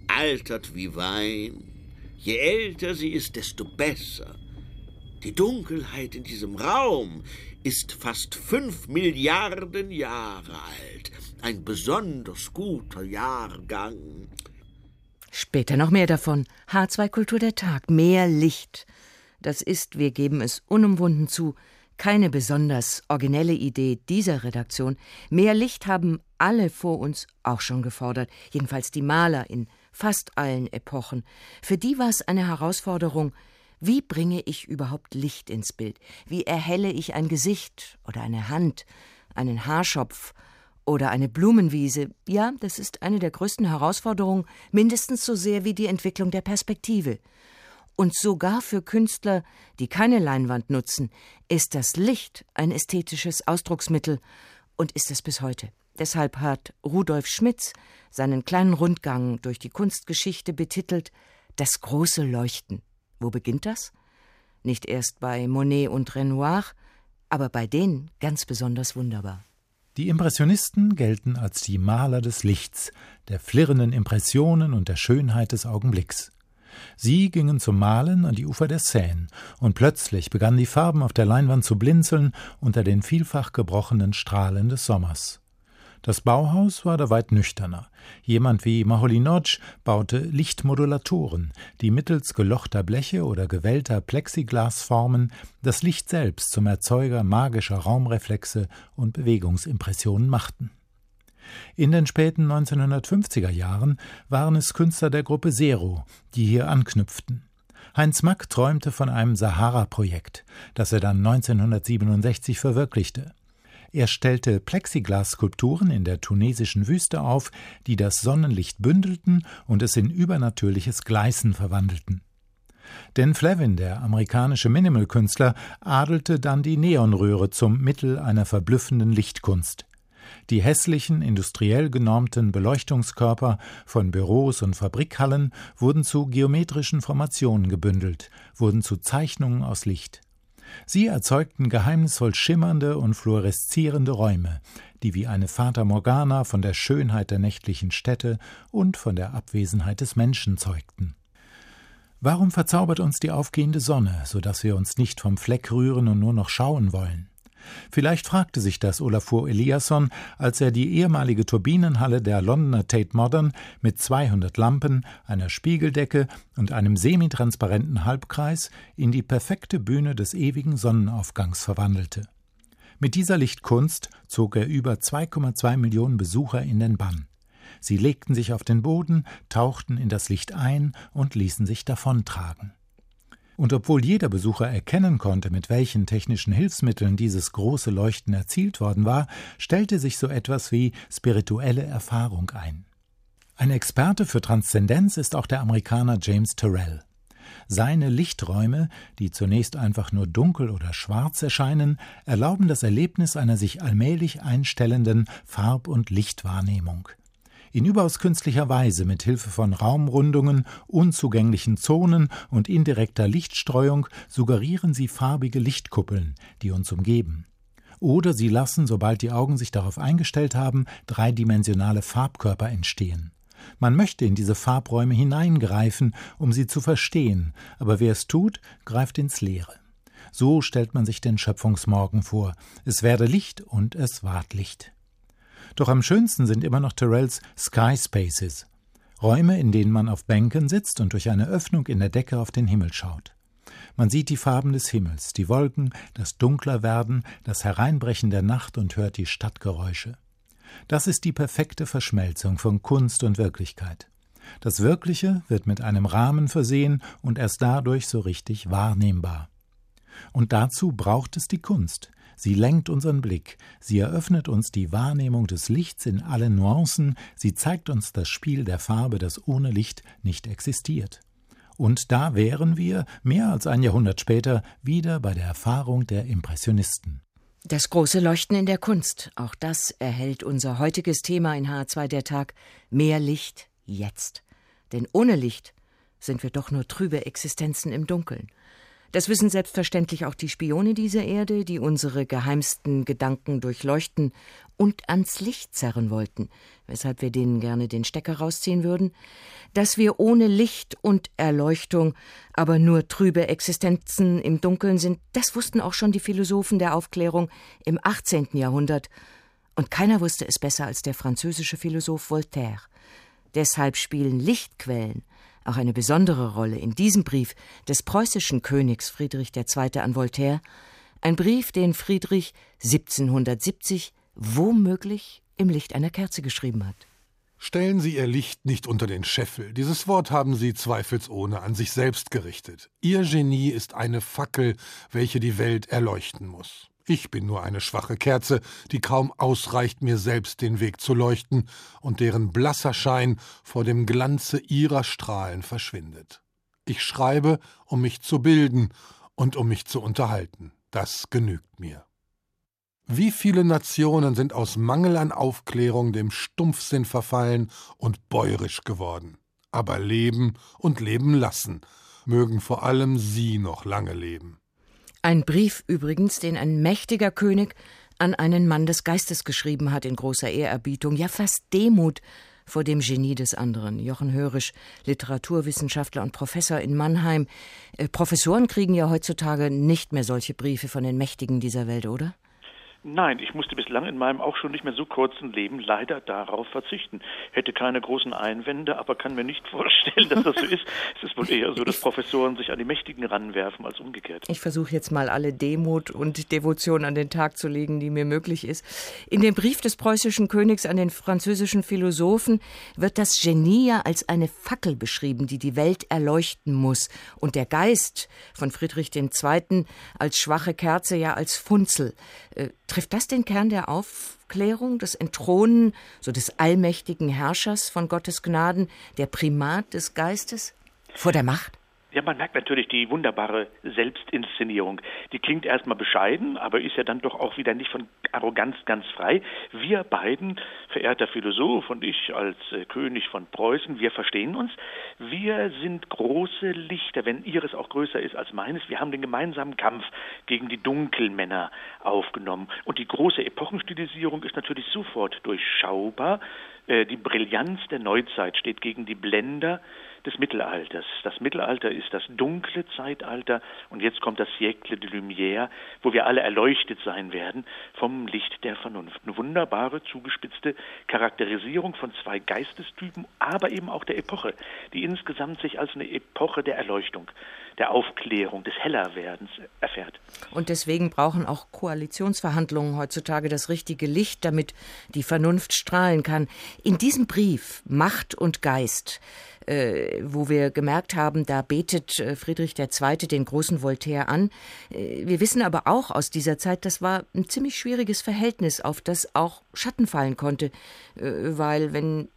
S15: altert wie Wein. Je älter sie ist, desto besser. Die Dunkelheit in diesem Raum ist fast fünf Milliarden Jahre alt. Ein besonders guter Jahrgang.
S2: Später noch mehr davon. H2 Kultur der Tag. Mehr Licht. Das ist, wir geben es unumwunden zu, keine besonders originelle Idee dieser Redaktion. Mehr Licht haben alle vor uns auch schon gefordert, jedenfalls die Maler in fast allen Epochen. Für die war es eine Herausforderung, wie bringe ich überhaupt Licht ins Bild? Wie erhelle ich ein Gesicht oder eine Hand, einen Haarschopf oder eine Blumenwiese? Ja, das ist eine der größten Herausforderungen, mindestens so sehr wie die Entwicklung der Perspektive. Und sogar für Künstler, die keine Leinwand nutzen, ist das Licht ein ästhetisches Ausdrucksmittel und ist es bis heute. Deshalb hat Rudolf Schmitz seinen kleinen Rundgang durch die Kunstgeschichte betitelt Das große Leuchten. Wo beginnt das? Nicht erst bei Monet und Renoir, aber bei denen ganz besonders wunderbar.
S19: Die Impressionisten gelten als die Maler des Lichts, der flirrenden Impressionen und der Schönheit des Augenblicks. Sie gingen zum Malen an die Ufer der Seine, und plötzlich begannen die Farben auf der Leinwand zu blinzeln unter den vielfach gebrochenen Strahlen des Sommers. Das Bauhaus war da weit nüchterner. Jemand wie Maholy-Nagy baute Lichtmodulatoren, die mittels gelochter Bleche oder gewellter Plexiglasformen das Licht selbst zum Erzeuger magischer Raumreflexe und Bewegungsimpressionen machten. In den späten 1950er Jahren waren es Künstler der Gruppe Zero, die hier anknüpften. Heinz Mack träumte von einem Sahara-Projekt, das er dann 1967 verwirklichte. Er stellte Plexiglas-Skulpturen in der tunesischen Wüste auf, die das Sonnenlicht bündelten und es in übernatürliches Gleißen verwandelten. Denn Flavin, der amerikanische Minimal-Künstler, adelte dann die Neonröhre zum Mittel einer verblüffenden Lichtkunst. Die hässlichen, industriell genormten Beleuchtungskörper von Büros und Fabrikhallen wurden zu geometrischen Formationen gebündelt, wurden zu Zeichnungen aus Licht. Sie erzeugten geheimnisvoll schimmernde und fluoreszierende Räume, die wie eine Fata Morgana von der Schönheit der nächtlichen Städte und von der Abwesenheit des Menschen zeugten. Warum verzaubert uns die aufgehende Sonne, so dass wir uns nicht vom Fleck rühren und nur noch schauen wollen? Vielleicht fragte sich das Olafur Eliasson, als er die ehemalige Turbinenhalle der Londoner Tate Modern mit 200 Lampen, einer Spiegeldecke und einem semitransparenten Halbkreis in die perfekte Bühne des ewigen Sonnenaufgangs verwandelte. Mit dieser Lichtkunst zog er über 2,2 Millionen Besucher in den Bann. Sie legten sich auf den Boden, tauchten in das Licht ein und ließen sich davontragen. Und obwohl jeder Besucher erkennen konnte, mit welchen technischen Hilfsmitteln dieses große Leuchten erzielt worden war, stellte sich so etwas wie spirituelle Erfahrung ein. Ein Experte für Transzendenz ist auch der Amerikaner James Terrell. Seine Lichträume, die zunächst einfach nur dunkel oder schwarz erscheinen, erlauben das Erlebnis einer sich allmählich einstellenden Farb- und Lichtwahrnehmung in überaus künstlicher Weise mit Hilfe von Raumrundungen, unzugänglichen Zonen und indirekter Lichtstreuung suggerieren sie farbige Lichtkuppeln, die uns umgeben. Oder sie lassen, sobald die Augen sich darauf eingestellt haben, dreidimensionale Farbkörper entstehen. Man möchte in diese Farbräume hineingreifen, um sie zu verstehen, aber wer es tut, greift ins Leere. So stellt man sich den Schöpfungsmorgen vor. Es werde Licht und es ward Licht. Doch am schönsten sind immer noch Terrells Sky Spaces, Räume, in denen man auf Bänken sitzt und durch eine Öffnung in der Decke auf den Himmel schaut. Man sieht die Farben des Himmels, die Wolken, das Dunklerwerden, das Hereinbrechen der Nacht und hört die Stadtgeräusche. Das ist die perfekte Verschmelzung von Kunst und Wirklichkeit. Das Wirkliche wird mit einem Rahmen versehen und erst dadurch so richtig wahrnehmbar. Und dazu braucht es die Kunst, Sie lenkt unseren Blick, sie eröffnet uns die Wahrnehmung des Lichts in allen Nuancen, sie zeigt uns das Spiel der Farbe, das ohne Licht nicht existiert. Und da wären wir, mehr als ein Jahrhundert später, wieder bei der Erfahrung der Impressionisten.
S2: Das große Leuchten in der Kunst, auch das erhält unser heutiges Thema in H2 der Tag. Mehr Licht jetzt. Denn ohne Licht sind wir doch nur trübe Existenzen im Dunkeln. Das wissen selbstverständlich auch die Spione dieser Erde, die unsere geheimsten Gedanken durchleuchten und ans Licht zerren wollten, weshalb wir denen gerne den Stecker rausziehen würden, dass wir ohne Licht und Erleuchtung aber nur trübe Existenzen im Dunkeln sind, das wussten auch schon die Philosophen der Aufklärung im 18. Jahrhundert, und keiner wusste es besser als der französische Philosoph Voltaire. Deshalb spielen Lichtquellen auch eine besondere Rolle in diesem Brief des preußischen Königs Friedrich II. an Voltaire, ein Brief, den Friedrich 1770 womöglich im Licht einer Kerze geschrieben hat.
S20: Stellen Sie Ihr Licht nicht unter den Scheffel. Dieses Wort haben Sie zweifelsohne an sich selbst gerichtet. Ihr Genie ist eine Fackel, welche die Welt erleuchten muss. Ich bin nur eine schwache Kerze, die kaum ausreicht, mir selbst den Weg zu leuchten und deren blasser Schein vor dem Glanze ihrer Strahlen verschwindet. Ich schreibe, um mich zu bilden und um mich zu unterhalten. Das genügt mir. Wie viele Nationen sind aus Mangel an Aufklärung dem Stumpfsinn verfallen und bäurisch geworden. Aber leben und leben lassen, mögen vor allem sie noch lange leben.
S2: Ein Brief übrigens, den ein mächtiger König an einen Mann des Geistes geschrieben hat in großer Ehrerbietung, ja fast Demut vor dem Genie des anderen. Jochen Hörisch, Literaturwissenschaftler und Professor in Mannheim. Äh, Professoren kriegen ja heutzutage nicht mehr solche Briefe von den Mächtigen dieser Welt, oder?
S21: Nein, ich musste bislang in meinem auch schon nicht mehr so kurzen Leben leider darauf verzichten. Hätte keine großen Einwände, aber kann mir nicht *laughs* vorstellen, dass das so ist. Es ist wohl eher so, dass Professoren sich an die Mächtigen ranwerfen als umgekehrt.
S2: Ich versuche jetzt mal alle Demut und Devotion an den Tag zu legen, die mir möglich ist. In dem Brief des preußischen Königs an den französischen Philosophen wird das Genie ja als eine Fackel beschrieben, die die Welt erleuchten muss. Und der Geist von Friedrich II. als schwache Kerze ja als Funzel. Trifft das den Kern der Aufklärung, das Entthronen so des allmächtigen Herrschers von Gottes Gnaden, der Primat des Geistes vor der Macht?
S21: Ja, man merkt natürlich die wunderbare Selbstinszenierung. Die klingt erstmal bescheiden, aber ist ja dann doch auch wieder nicht von Arroganz ganz frei. Wir beiden, verehrter Philosoph und ich als äh, König von Preußen, wir verstehen uns. Wir sind große Lichter, wenn ihres auch größer ist als meines. Wir haben den gemeinsamen Kampf gegen die Dunkelmänner aufgenommen. Und die große Epochenstilisierung ist natürlich sofort durchschaubar. Äh, die Brillanz der Neuzeit steht gegen die Blender des Mittelalters. Das Mittelalter ist das dunkle Zeitalter und jetzt kommt das Siècle de Lumière, wo wir alle erleuchtet sein werden vom Licht der Vernunft. Eine wunderbare, zugespitzte Charakterisierung von zwei Geistestypen, aber eben auch der Epoche, die insgesamt sich als eine Epoche der Erleuchtung, der Aufklärung, des Hellerwerdens erfährt.
S2: Und deswegen brauchen auch Koalitionsverhandlungen heutzutage das richtige Licht, damit die Vernunft strahlen kann. In diesem Brief Macht und Geist äh, wo wir gemerkt haben, da betet äh, Friedrich II. den großen Voltaire an. Äh, wir wissen aber auch aus dieser Zeit, das war ein ziemlich schwieriges Verhältnis, auf das auch Schatten fallen konnte, äh, weil wenn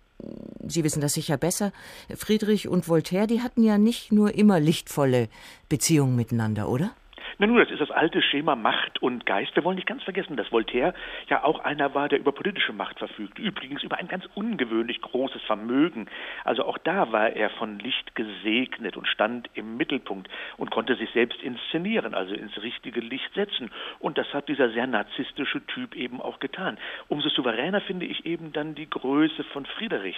S2: Sie wissen das sicher besser. Friedrich und Voltaire, die hatten ja nicht nur immer lichtvolle Beziehungen miteinander, oder?
S21: Na nun, das ist das alte Schema Macht und Geist. Wir wollen nicht ganz vergessen, dass Voltaire ja auch einer war, der über politische Macht verfügt. Übrigens über ein ganz ungewöhnlich großes Vermögen. Also auch da war er von Licht gesegnet und stand im Mittelpunkt und konnte sich selbst inszenieren, also ins richtige Licht setzen. Und das hat dieser sehr narzisstische Typ eben auch getan. Umso souveräner finde ich eben dann die Größe von Friedrich,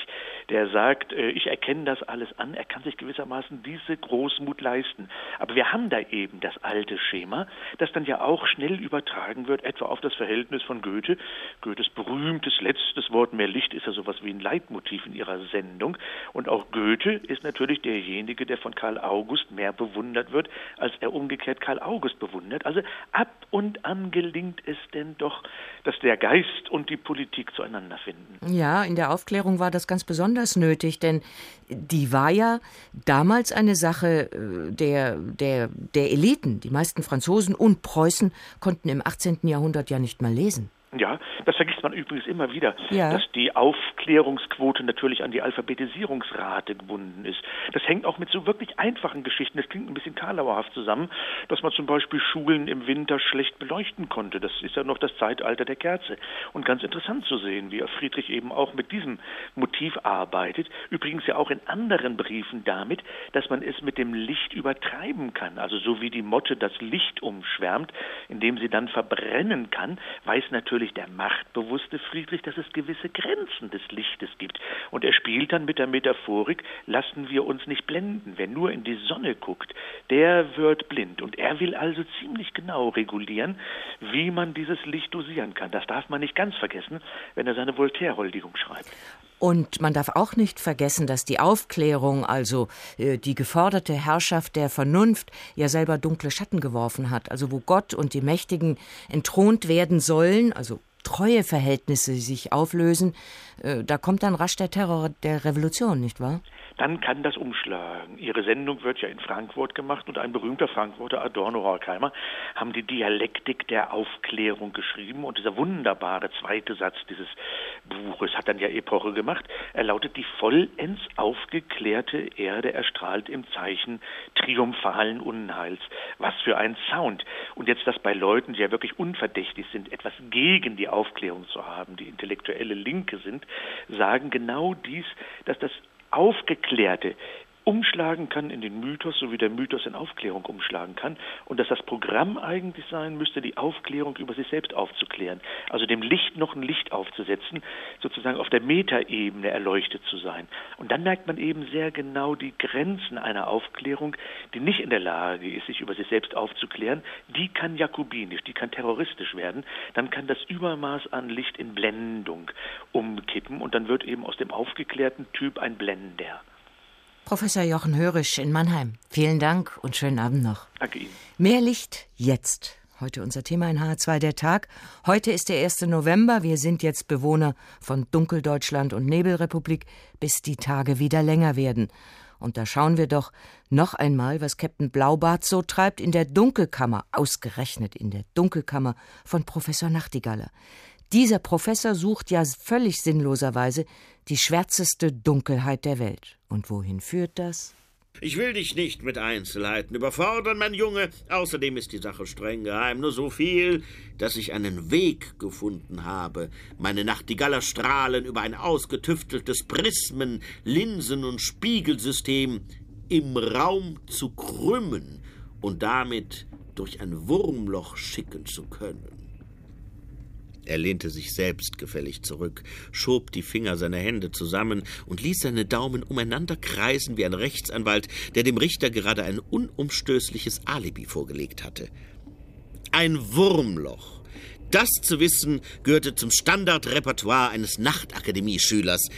S21: der sagt, äh, ich erkenne das alles an, er kann sich gewissermaßen diese Großmut leisten. Aber wir haben da eben das alte Schema, das dann ja auch schnell übertragen wird, etwa auf das Verhältnis von Goethe. Goethes berühmtes letztes Wort mehr Licht ist ja sowas wie ein Leitmotiv in ihrer Sendung. Und auch Goethe ist natürlich derjenige, der von Karl August mehr bewundert wird, als er umgekehrt Karl August bewundert. Also ab und an gelingt es denn doch, dass der Geist und die Politik zueinander finden.
S2: Ja, in der Aufklärung war das ganz besonders nötig, denn die war ja damals eine Sache äh, der, der, der Eliten. Die meisten Franzosen und Preußen konnten im 18. Jahrhundert ja nicht mal lesen.
S21: Ja, das vergisst man übrigens immer wieder,
S2: ja.
S21: dass die Aufklärungsquote natürlich an die Alphabetisierungsrate gebunden ist. Das hängt auch mit so wirklich einfachen Geschichten, das klingt ein bisschen karlauerhaft zusammen, dass man zum Beispiel Schulen im Winter schlecht beleuchten konnte. Das ist ja noch das Zeitalter der Kerze. Und ganz interessant zu sehen, wie Friedrich eben auch mit diesem Motiv arbeitet. Übrigens ja auch in anderen Briefen damit, dass man es mit dem Licht übertreiben kann. Also so wie die Motte das Licht umschwärmt, indem sie dann verbrennen kann, weiß natürlich natürlich der machtbewusste Friedrich, dass es gewisse Grenzen des Lichtes gibt. Und er spielt dann mit der Metaphorik, lassen wir uns nicht blenden. Wer nur in die Sonne guckt, der wird blind. Und er will also ziemlich genau regulieren, wie man dieses Licht dosieren kann. Das darf man nicht ganz vergessen, wenn er seine Voltaire-Huldigung schreibt.
S2: Und man darf auch nicht vergessen, dass die Aufklärung, also äh, die geforderte Herrschaft der Vernunft, ja selber dunkle Schatten geworfen hat. Also wo Gott und die Mächtigen entthront werden sollen, also Treueverhältnisse sich auflösen, äh, da kommt dann rasch der Terror der Revolution, nicht wahr?
S21: Dann kann das umschlagen. Ihre Sendung wird ja in Frankfurt gemacht und ein berühmter Frankfurter Adorno Horkheimer haben die Dialektik der Aufklärung geschrieben und dieser wunderbare zweite Satz dieses Buches hat dann ja Epoche gemacht. Er lautet die vollends aufgeklärte Erde erstrahlt im Zeichen triumphalen Unheils. Was für ein Sound. Und jetzt das bei Leuten, die ja wirklich unverdächtig sind, etwas gegen die Aufklärung zu haben, die intellektuelle Linke sind, sagen genau dies, dass das Aufgeklärte umschlagen kann in den Mythos, so wie der Mythos in Aufklärung umschlagen kann, und dass das Programm eigentlich sein müsste, die Aufklärung über sich selbst aufzuklären, also dem Licht noch ein Licht aufzusetzen, sozusagen auf der Metaebene erleuchtet zu sein. Und dann merkt man eben sehr genau die Grenzen einer Aufklärung, die nicht in der Lage ist, sich über sich selbst aufzuklären, die kann jakobinisch, die kann terroristisch werden, dann kann das Übermaß an Licht in Blendung umkippen. Und dann wird eben aus dem aufgeklärten Typ ein Blender.
S2: Professor Jochen Hörisch in Mannheim. Vielen Dank und schönen Abend noch.
S21: Danke Ihnen.
S2: Mehr Licht jetzt. Heute unser Thema in H2 der Tag. Heute ist der 1. November. Wir sind jetzt Bewohner von Dunkeldeutschland und Nebelrepublik, bis die Tage wieder länger werden. Und da schauen wir doch noch einmal, was Captain Blaubart so treibt in der Dunkelkammer, ausgerechnet in der Dunkelkammer von Professor Nachtigaller. Dieser Professor sucht ja völlig sinnloserweise die schwärzeste Dunkelheit der Welt. Und wohin führt das?
S15: Ich will dich nicht mit Einzelheiten überfordern, mein Junge. Außerdem ist die Sache streng geheim. Nur so viel, dass ich einen Weg gefunden habe, meine Nachtigallerstrahlen über ein ausgetüfteltes Prismen-, Linsen- und Spiegelsystem im Raum zu krümmen und damit durch ein Wurmloch schicken zu können. Er lehnte sich selbstgefällig zurück, schob die Finger seiner Hände zusammen und ließ seine Daumen umeinander kreisen wie ein Rechtsanwalt, der dem Richter gerade ein unumstößliches Alibi vorgelegt hatte. Ein Wurmloch. Das zu wissen gehörte zum Standardrepertoire eines Nachtakademieschülers,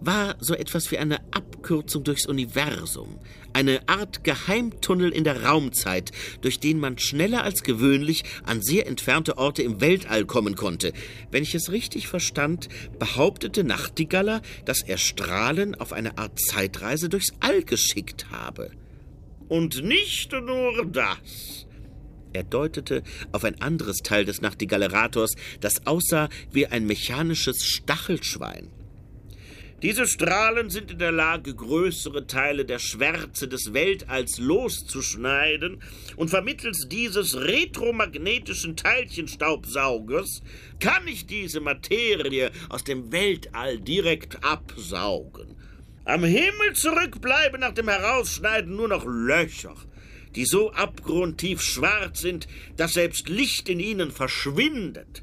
S15: war so etwas wie eine Abkürzung durchs Universum, eine Art Geheimtunnel in der Raumzeit, durch den man schneller als gewöhnlich an sehr entfernte Orte im Weltall kommen konnte. Wenn ich es richtig verstand, behauptete Nachtigaller, dass er Strahlen auf eine Art Zeitreise durchs All geschickt habe. Und nicht nur das. Er deutete auf ein anderes Teil des Nachtigallerators, das aussah wie ein mechanisches Stachelschwein. Diese Strahlen sind in der Lage, größere Teile der Schwärze des Weltalls loszuschneiden und vermittels dieses retromagnetischen Teilchenstaubsaugers kann ich diese Materie aus dem Weltall direkt absaugen. Am Himmel zurück bleiben nach dem Herausschneiden nur noch Löcher, die so abgrundtief schwarz sind, dass selbst Licht in ihnen verschwindet.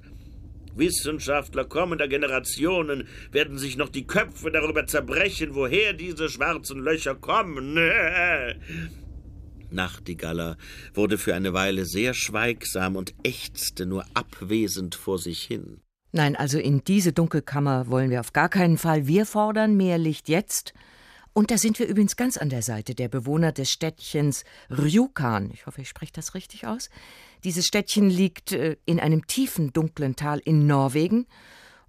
S15: Wissenschaftler kommender Generationen werden sich noch die Köpfe darüber zerbrechen, woher diese schwarzen Löcher kommen. *laughs* Nachtigaller wurde für eine Weile sehr schweigsam und ächzte nur abwesend vor sich hin.
S2: Nein, also in diese Dunkelkammer wollen wir auf gar keinen Fall. Wir fordern mehr Licht jetzt und da sind wir übrigens ganz an der Seite der Bewohner des Städtchens Rjukan. Ich hoffe, ich spreche das richtig aus. Dieses Städtchen liegt äh, in einem tiefen, dunklen Tal in Norwegen.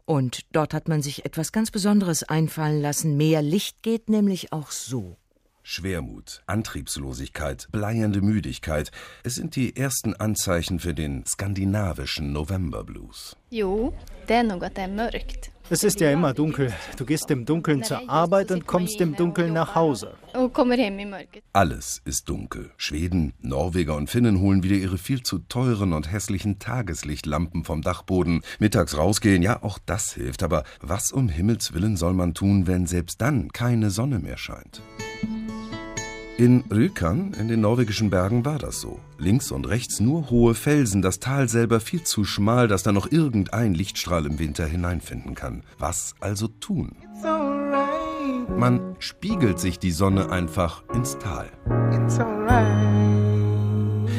S2: Und dort hat man sich etwas ganz Besonderes einfallen lassen. Mehr Licht geht nämlich auch so.
S22: Schwermut, Antriebslosigkeit, bleiernde Müdigkeit. Es sind die ersten Anzeichen für den skandinavischen Novemberblues.
S5: Jo, det är det är mörkt.
S23: Es ist ja immer dunkel. Du gehst im Dunkeln zur Arbeit und kommst im Dunkeln nach Hause.
S5: Mörkret.
S22: Alles ist dunkel. Schweden, Norweger und Finnen holen wieder ihre viel zu teuren und hässlichen Tageslichtlampen vom Dachboden. Mittags rausgehen, ja, auch das hilft. Aber was um Himmels willen soll man tun, wenn selbst dann keine Sonne mehr scheint? In Rjukan, in den norwegischen Bergen, war das so. Links und rechts nur hohe Felsen, das Tal selber viel zu schmal, dass da noch irgendein Lichtstrahl im Winter hineinfinden kann. Was also tun? Man spiegelt sich die Sonne einfach ins Tal.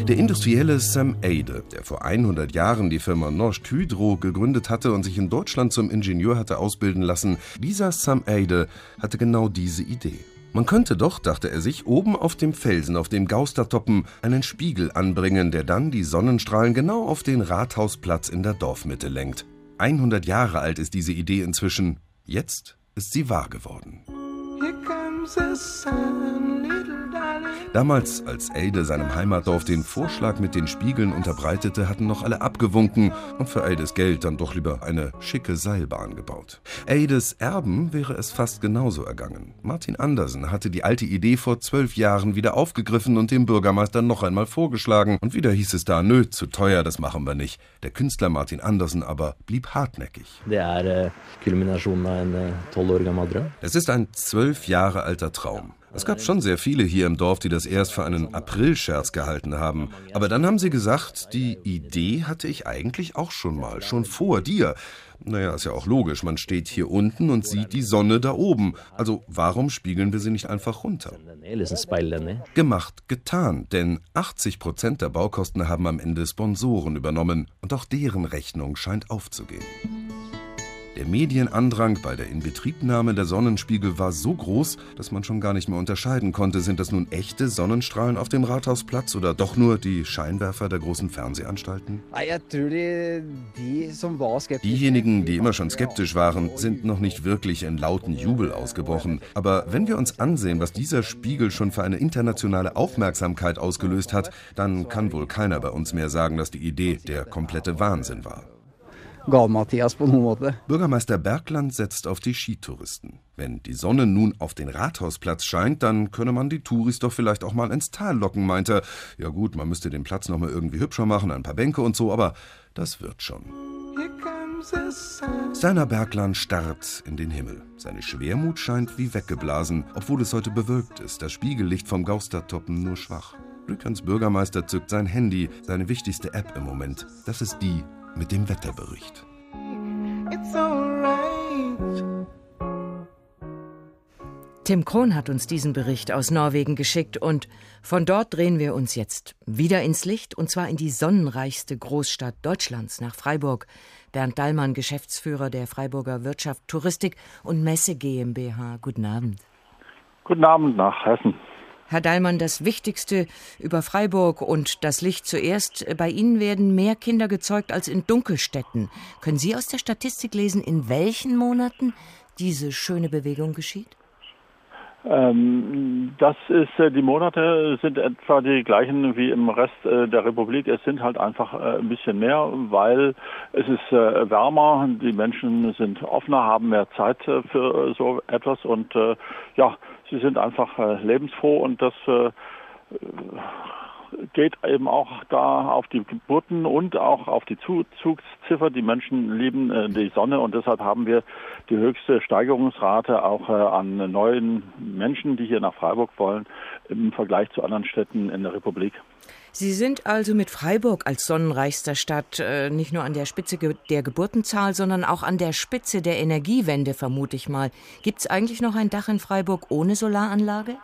S22: Der Industrielle Sam Ade, der vor 100 Jahren die Firma Norsk Hydro gegründet hatte und sich in Deutschland zum Ingenieur hatte ausbilden lassen, dieser Sam Ade hatte genau diese Idee. Man könnte doch, dachte er sich, oben auf dem Felsen, auf dem Gaustertoppen, einen Spiegel anbringen, der dann die Sonnenstrahlen genau auf den Rathausplatz in der Dorfmitte lenkt. 100 Jahre alt ist diese Idee inzwischen. Jetzt ist sie wahr geworden. Damals, als Ade seinem Heimatdorf den Vorschlag mit den Spiegeln unterbreitete, hatten noch alle abgewunken und für Ades Geld dann doch lieber eine schicke Seilbahn gebaut. Ades Erben wäre es fast genauso ergangen. Martin Andersen hatte die alte Idee vor zwölf Jahren wieder aufgegriffen und dem Bürgermeister noch einmal vorgeschlagen. Und wieder hieß es da, nö, zu teuer, das machen wir nicht. Der Künstler Martin Andersen aber blieb hartnäckig. Es ist ein zwölf Jahre alter Traum. Es gab schon sehr viele hier im Dorf, die das erst für einen Aprilscherz gehalten haben. Aber dann haben sie gesagt, die Idee hatte ich eigentlich auch schon mal, schon vor dir. Naja, ist ja auch logisch, man steht hier unten und sieht die Sonne da oben. Also warum spiegeln wir sie nicht einfach runter? Gemacht, getan, denn 80 Prozent der Baukosten haben am Ende Sponsoren übernommen und auch deren Rechnung scheint aufzugehen. Der Medienandrang bei der Inbetriebnahme der Sonnenspiegel war so groß, dass man schon gar nicht mehr unterscheiden konnte, sind das nun echte Sonnenstrahlen auf dem Rathausplatz oder doch nur die Scheinwerfer der großen Fernsehanstalten? Diejenigen, die immer schon skeptisch waren, sind noch nicht wirklich in lauten Jubel ausgebrochen. Aber wenn wir uns ansehen, was dieser Spiegel schon für eine internationale Aufmerksamkeit ausgelöst hat, dann kann wohl keiner bei uns mehr sagen, dass die Idee der komplette Wahnsinn war. Bürgermeister Bergland setzt auf die Skitouristen. Wenn die Sonne nun auf den Rathausplatz scheint, dann könne man die Touris doch vielleicht auch mal ins Tal locken, meint er. Ja gut, man müsste den Platz noch mal irgendwie hübscher machen, ein paar Bänke und so, aber das wird schon. Steiner Bergland starrt in den Himmel. Seine Schwermut scheint wie weggeblasen, obwohl es heute bewölkt ist, das Spiegellicht vom Gaustertoppen nur schwach. Rückens Bürgermeister zückt sein Handy, seine wichtigste App im Moment. Das ist die mit dem Wetterbericht.
S2: Tim Krohn hat uns diesen Bericht aus Norwegen geschickt und von dort drehen wir uns jetzt wieder ins Licht und zwar in die sonnenreichste Großstadt Deutschlands nach Freiburg. Bernd Dallmann, Geschäftsführer der Freiburger Wirtschaft Touristik und Messe GmbH. Guten Abend.
S24: Guten Abend nach Hessen.
S2: Herr Dallmann, das Wichtigste über Freiburg und das Licht zuerst. Bei Ihnen werden mehr Kinder gezeugt als in Dunkelstädten. Können Sie aus der Statistik lesen, in welchen Monaten diese schöne Bewegung geschieht?
S24: Ähm, das ist, äh, die Monate sind etwa die gleichen wie im Rest äh, der Republik. Es sind halt einfach äh, ein bisschen mehr, weil es ist wärmer, die Menschen sind offener, haben mehr Zeit für so etwas und ja, sie sind einfach lebensfroh und das geht eben auch da auf die Geburten und auch auf die Zugziffer. Die Menschen lieben äh, die Sonne und deshalb haben wir die höchste Steigerungsrate auch äh, an neuen Menschen, die hier nach Freiburg wollen, im Vergleich zu anderen Städten in der Republik.
S2: Sie sind also mit Freiburg als sonnenreichster Stadt äh, nicht nur an der Spitze der Geburtenzahl, sondern auch an der Spitze der Energiewende, vermute ich mal. Gibt es eigentlich noch ein Dach in Freiburg ohne Solaranlage?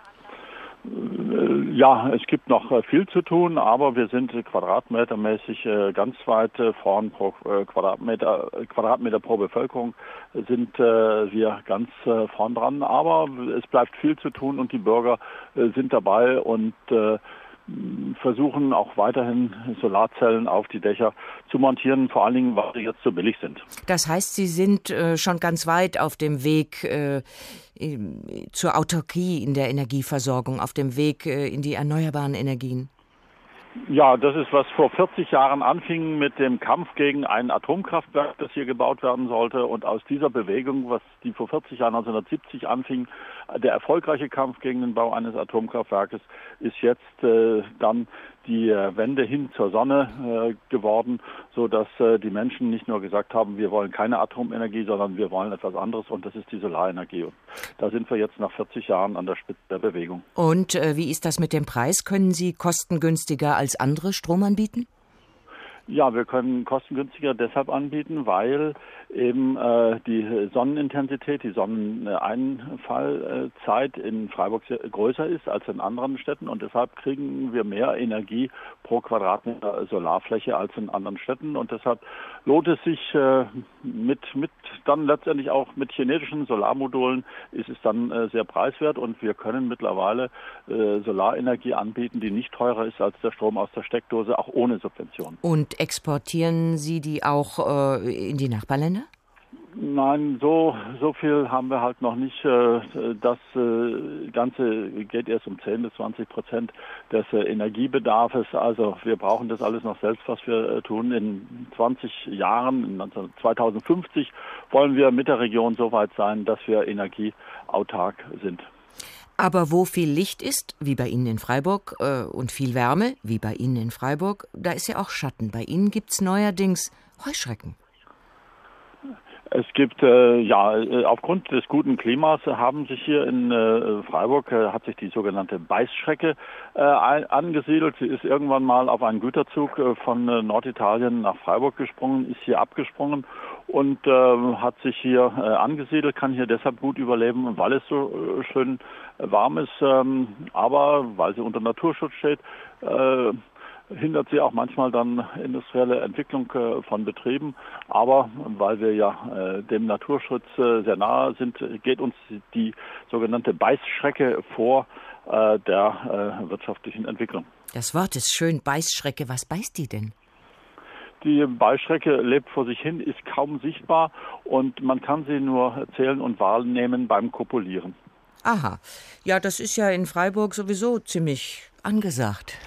S24: Ja, es gibt noch äh, viel zu tun, aber wir sind quadratmetermäßig äh, ganz weit äh, vorn pro Quadratmeter, Quadratmeter pro Bevölkerung sind wir ganz vorn dran. Aber es bleibt viel zu tun und die Bürger sind dabei und versuchen auch weiterhin Solarzellen auf die Dächer zu montieren, vor allen Dingen, weil sie jetzt so billig sind.
S2: Das heißt, Sie sind äh, schon ganz weit auf dem Weg äh, zur Autarkie in der Energieversorgung, auf dem Weg äh, in die erneuerbaren Energien.
S24: Ja, das ist, was vor 40 Jahren anfing mit dem Kampf gegen ein Atomkraftwerk, das hier gebaut werden sollte. Und aus dieser Bewegung, was die vor 40 Jahren 1970 anfing, der erfolgreiche Kampf gegen den Bau eines Atomkraftwerkes, ist jetzt äh, dann die äh, Wende hin zur Sonne äh, geworden, so dass äh, die Menschen nicht nur gesagt haben, wir wollen keine Atomenergie, sondern wir wollen etwas anderes und das ist die Solarenergie. Und da sind wir jetzt nach 40 Jahren an der Spitze der Bewegung.
S2: Und äh, wie ist das mit dem Preis? Können Sie kostengünstiger als andere Strom anbieten?
S24: Ja, wir können kostengünstiger deshalb anbieten, weil eben äh, die Sonnenintensität, die Sonneneinfallzeit in Freiburg größer ist als in anderen Städten und deshalb kriegen wir mehr Energie pro Quadratmeter Solarfläche als in anderen Städten und deshalb lohnt es sich äh, mit, mit dann letztendlich auch mit chinesischen Solarmodulen ist es dann äh, sehr preiswert und wir können mittlerweile äh, Solarenergie anbieten, die nicht teurer ist als der Strom aus der Steckdose, auch ohne Subvention.
S2: Und exportieren Sie die auch äh, in die Nachbarländer?
S24: Nein, so, so viel haben wir halt noch nicht. Äh, das äh, Ganze geht erst um 10 bis 20 Prozent des Energiebedarfs. Also wir brauchen das alles noch selbst, was wir tun. In 20 Jahren, in 2050, wollen wir mit der Region so weit sein, dass wir energieautark sind.
S2: Aber wo viel Licht ist, wie bei Ihnen in Freiburg, äh, und viel Wärme, wie bei Ihnen in Freiburg, da ist ja auch Schatten. Bei Ihnen gibt es neuerdings Heuschrecken.
S24: Es gibt äh, ja äh, aufgrund des guten Klimas haben sich hier in äh, Freiburg äh, hat sich die sogenannte Beißschrecke äh, angesiedelt. Sie ist irgendwann mal auf einen Güterzug äh, von äh, Norditalien nach Freiburg gesprungen, ist hier abgesprungen und äh, hat sich hier äh, angesiedelt, kann hier deshalb gut überleben, weil es so äh, schön warm ist, ähm, aber weil sie unter Naturschutz steht. Äh, hindert sie auch manchmal dann industrielle Entwicklung äh, von Betrieben. Aber weil wir ja äh, dem Naturschutz äh, sehr nahe sind, geht uns die sogenannte Beißschrecke vor der wirtschaftlichen Entwicklung.
S2: Das Wort ist schön, Beißschrecke. Was beißt die denn?
S24: Die Beißschrecke lebt vor sich hin, ist kaum sichtbar und man kann sie nur zählen und wahrnehmen beim Kopulieren.
S2: Aha. Ja, das ist ja in Freiburg sowieso ziemlich angesagt.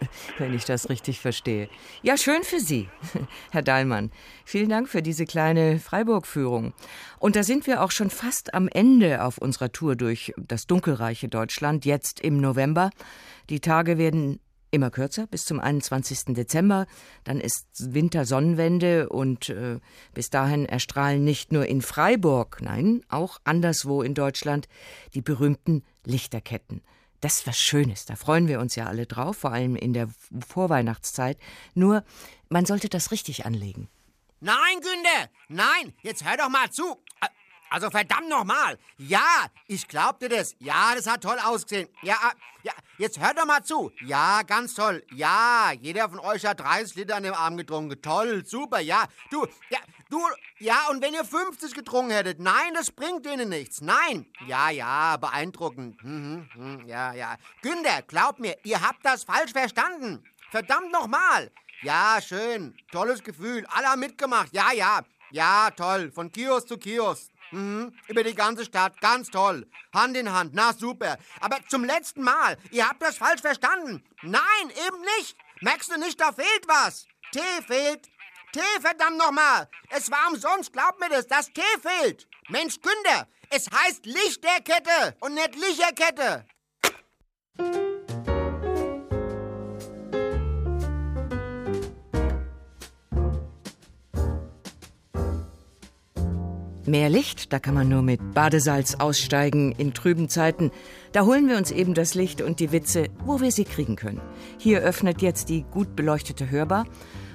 S2: *laughs* wenn ich das richtig verstehe. Ja, schön für Sie, *laughs* Herr Dahlmann. Vielen Dank für diese kleine Freiburg-Führung. Und da sind wir auch schon fast am Ende auf unserer Tour durch das dunkelreiche Deutschland, jetzt im November. Die Tage werden immer kürzer, bis zum 21. Dezember. Dann ist Wintersonnenwende und äh, bis dahin erstrahlen nicht nur in Freiburg, nein, auch anderswo in Deutschland die berühmten Lichterketten. Das was Schönes, da freuen wir uns ja alle drauf, vor allem in der Vorweihnachtszeit. Nur, man sollte das richtig anlegen.
S25: Nein, Günde, nein, jetzt hör doch mal zu. Also verdammt nochmal. Ja, ich glaubte das. Ja, das hat toll ausgesehen. Ja, ah, ja, jetzt hört doch mal zu. Ja, ganz toll. Ja, jeder von euch hat 30 Liter an dem Arm getrunken. Toll, super, ja. Du, ja, du, ja, und wenn ihr 50 getrunken hättet, nein, das bringt denen nichts. Nein. Ja, ja, beeindruckend. Mhm, mhm, ja, ja. Günther, glaubt mir, ihr habt das falsch verstanden. Verdammt nochmal. Ja, schön. Tolles Gefühl. Alle haben mitgemacht. Ja, ja. Ja, toll. Von Kiosk zu Kiosk. Mhm. Über die ganze Stadt. Ganz toll. Hand in Hand. Na super. Aber zum letzten Mal. Ihr habt das falsch verstanden. Nein, eben nicht. Merkst du nicht, da fehlt was. Tee fehlt. Tee, verdammt nochmal. Es war umsonst, glaub mir das. Das Tee fehlt. Mensch, Günther, es heißt Lichterkette und nicht Licherkette.
S2: Mehr Licht, da kann man nur mit Badesalz aussteigen in trüben Zeiten. Da holen wir uns eben das Licht und die Witze, wo wir sie kriegen können. Hier öffnet jetzt die gut beleuchtete Hörbar.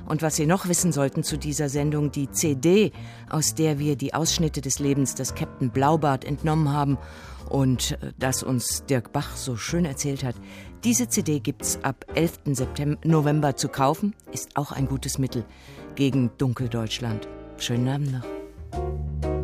S2: Und was Sie noch wissen sollten zu dieser Sendung, die CD, aus der wir die Ausschnitte des Lebens des Captain Blaubart entnommen haben und äh, das uns Dirk Bach so schön erzählt hat. Diese CD gibt's ab 11. September, November zu kaufen, ist auch ein gutes Mittel gegen Dunkeldeutschland. Schönen Abend noch.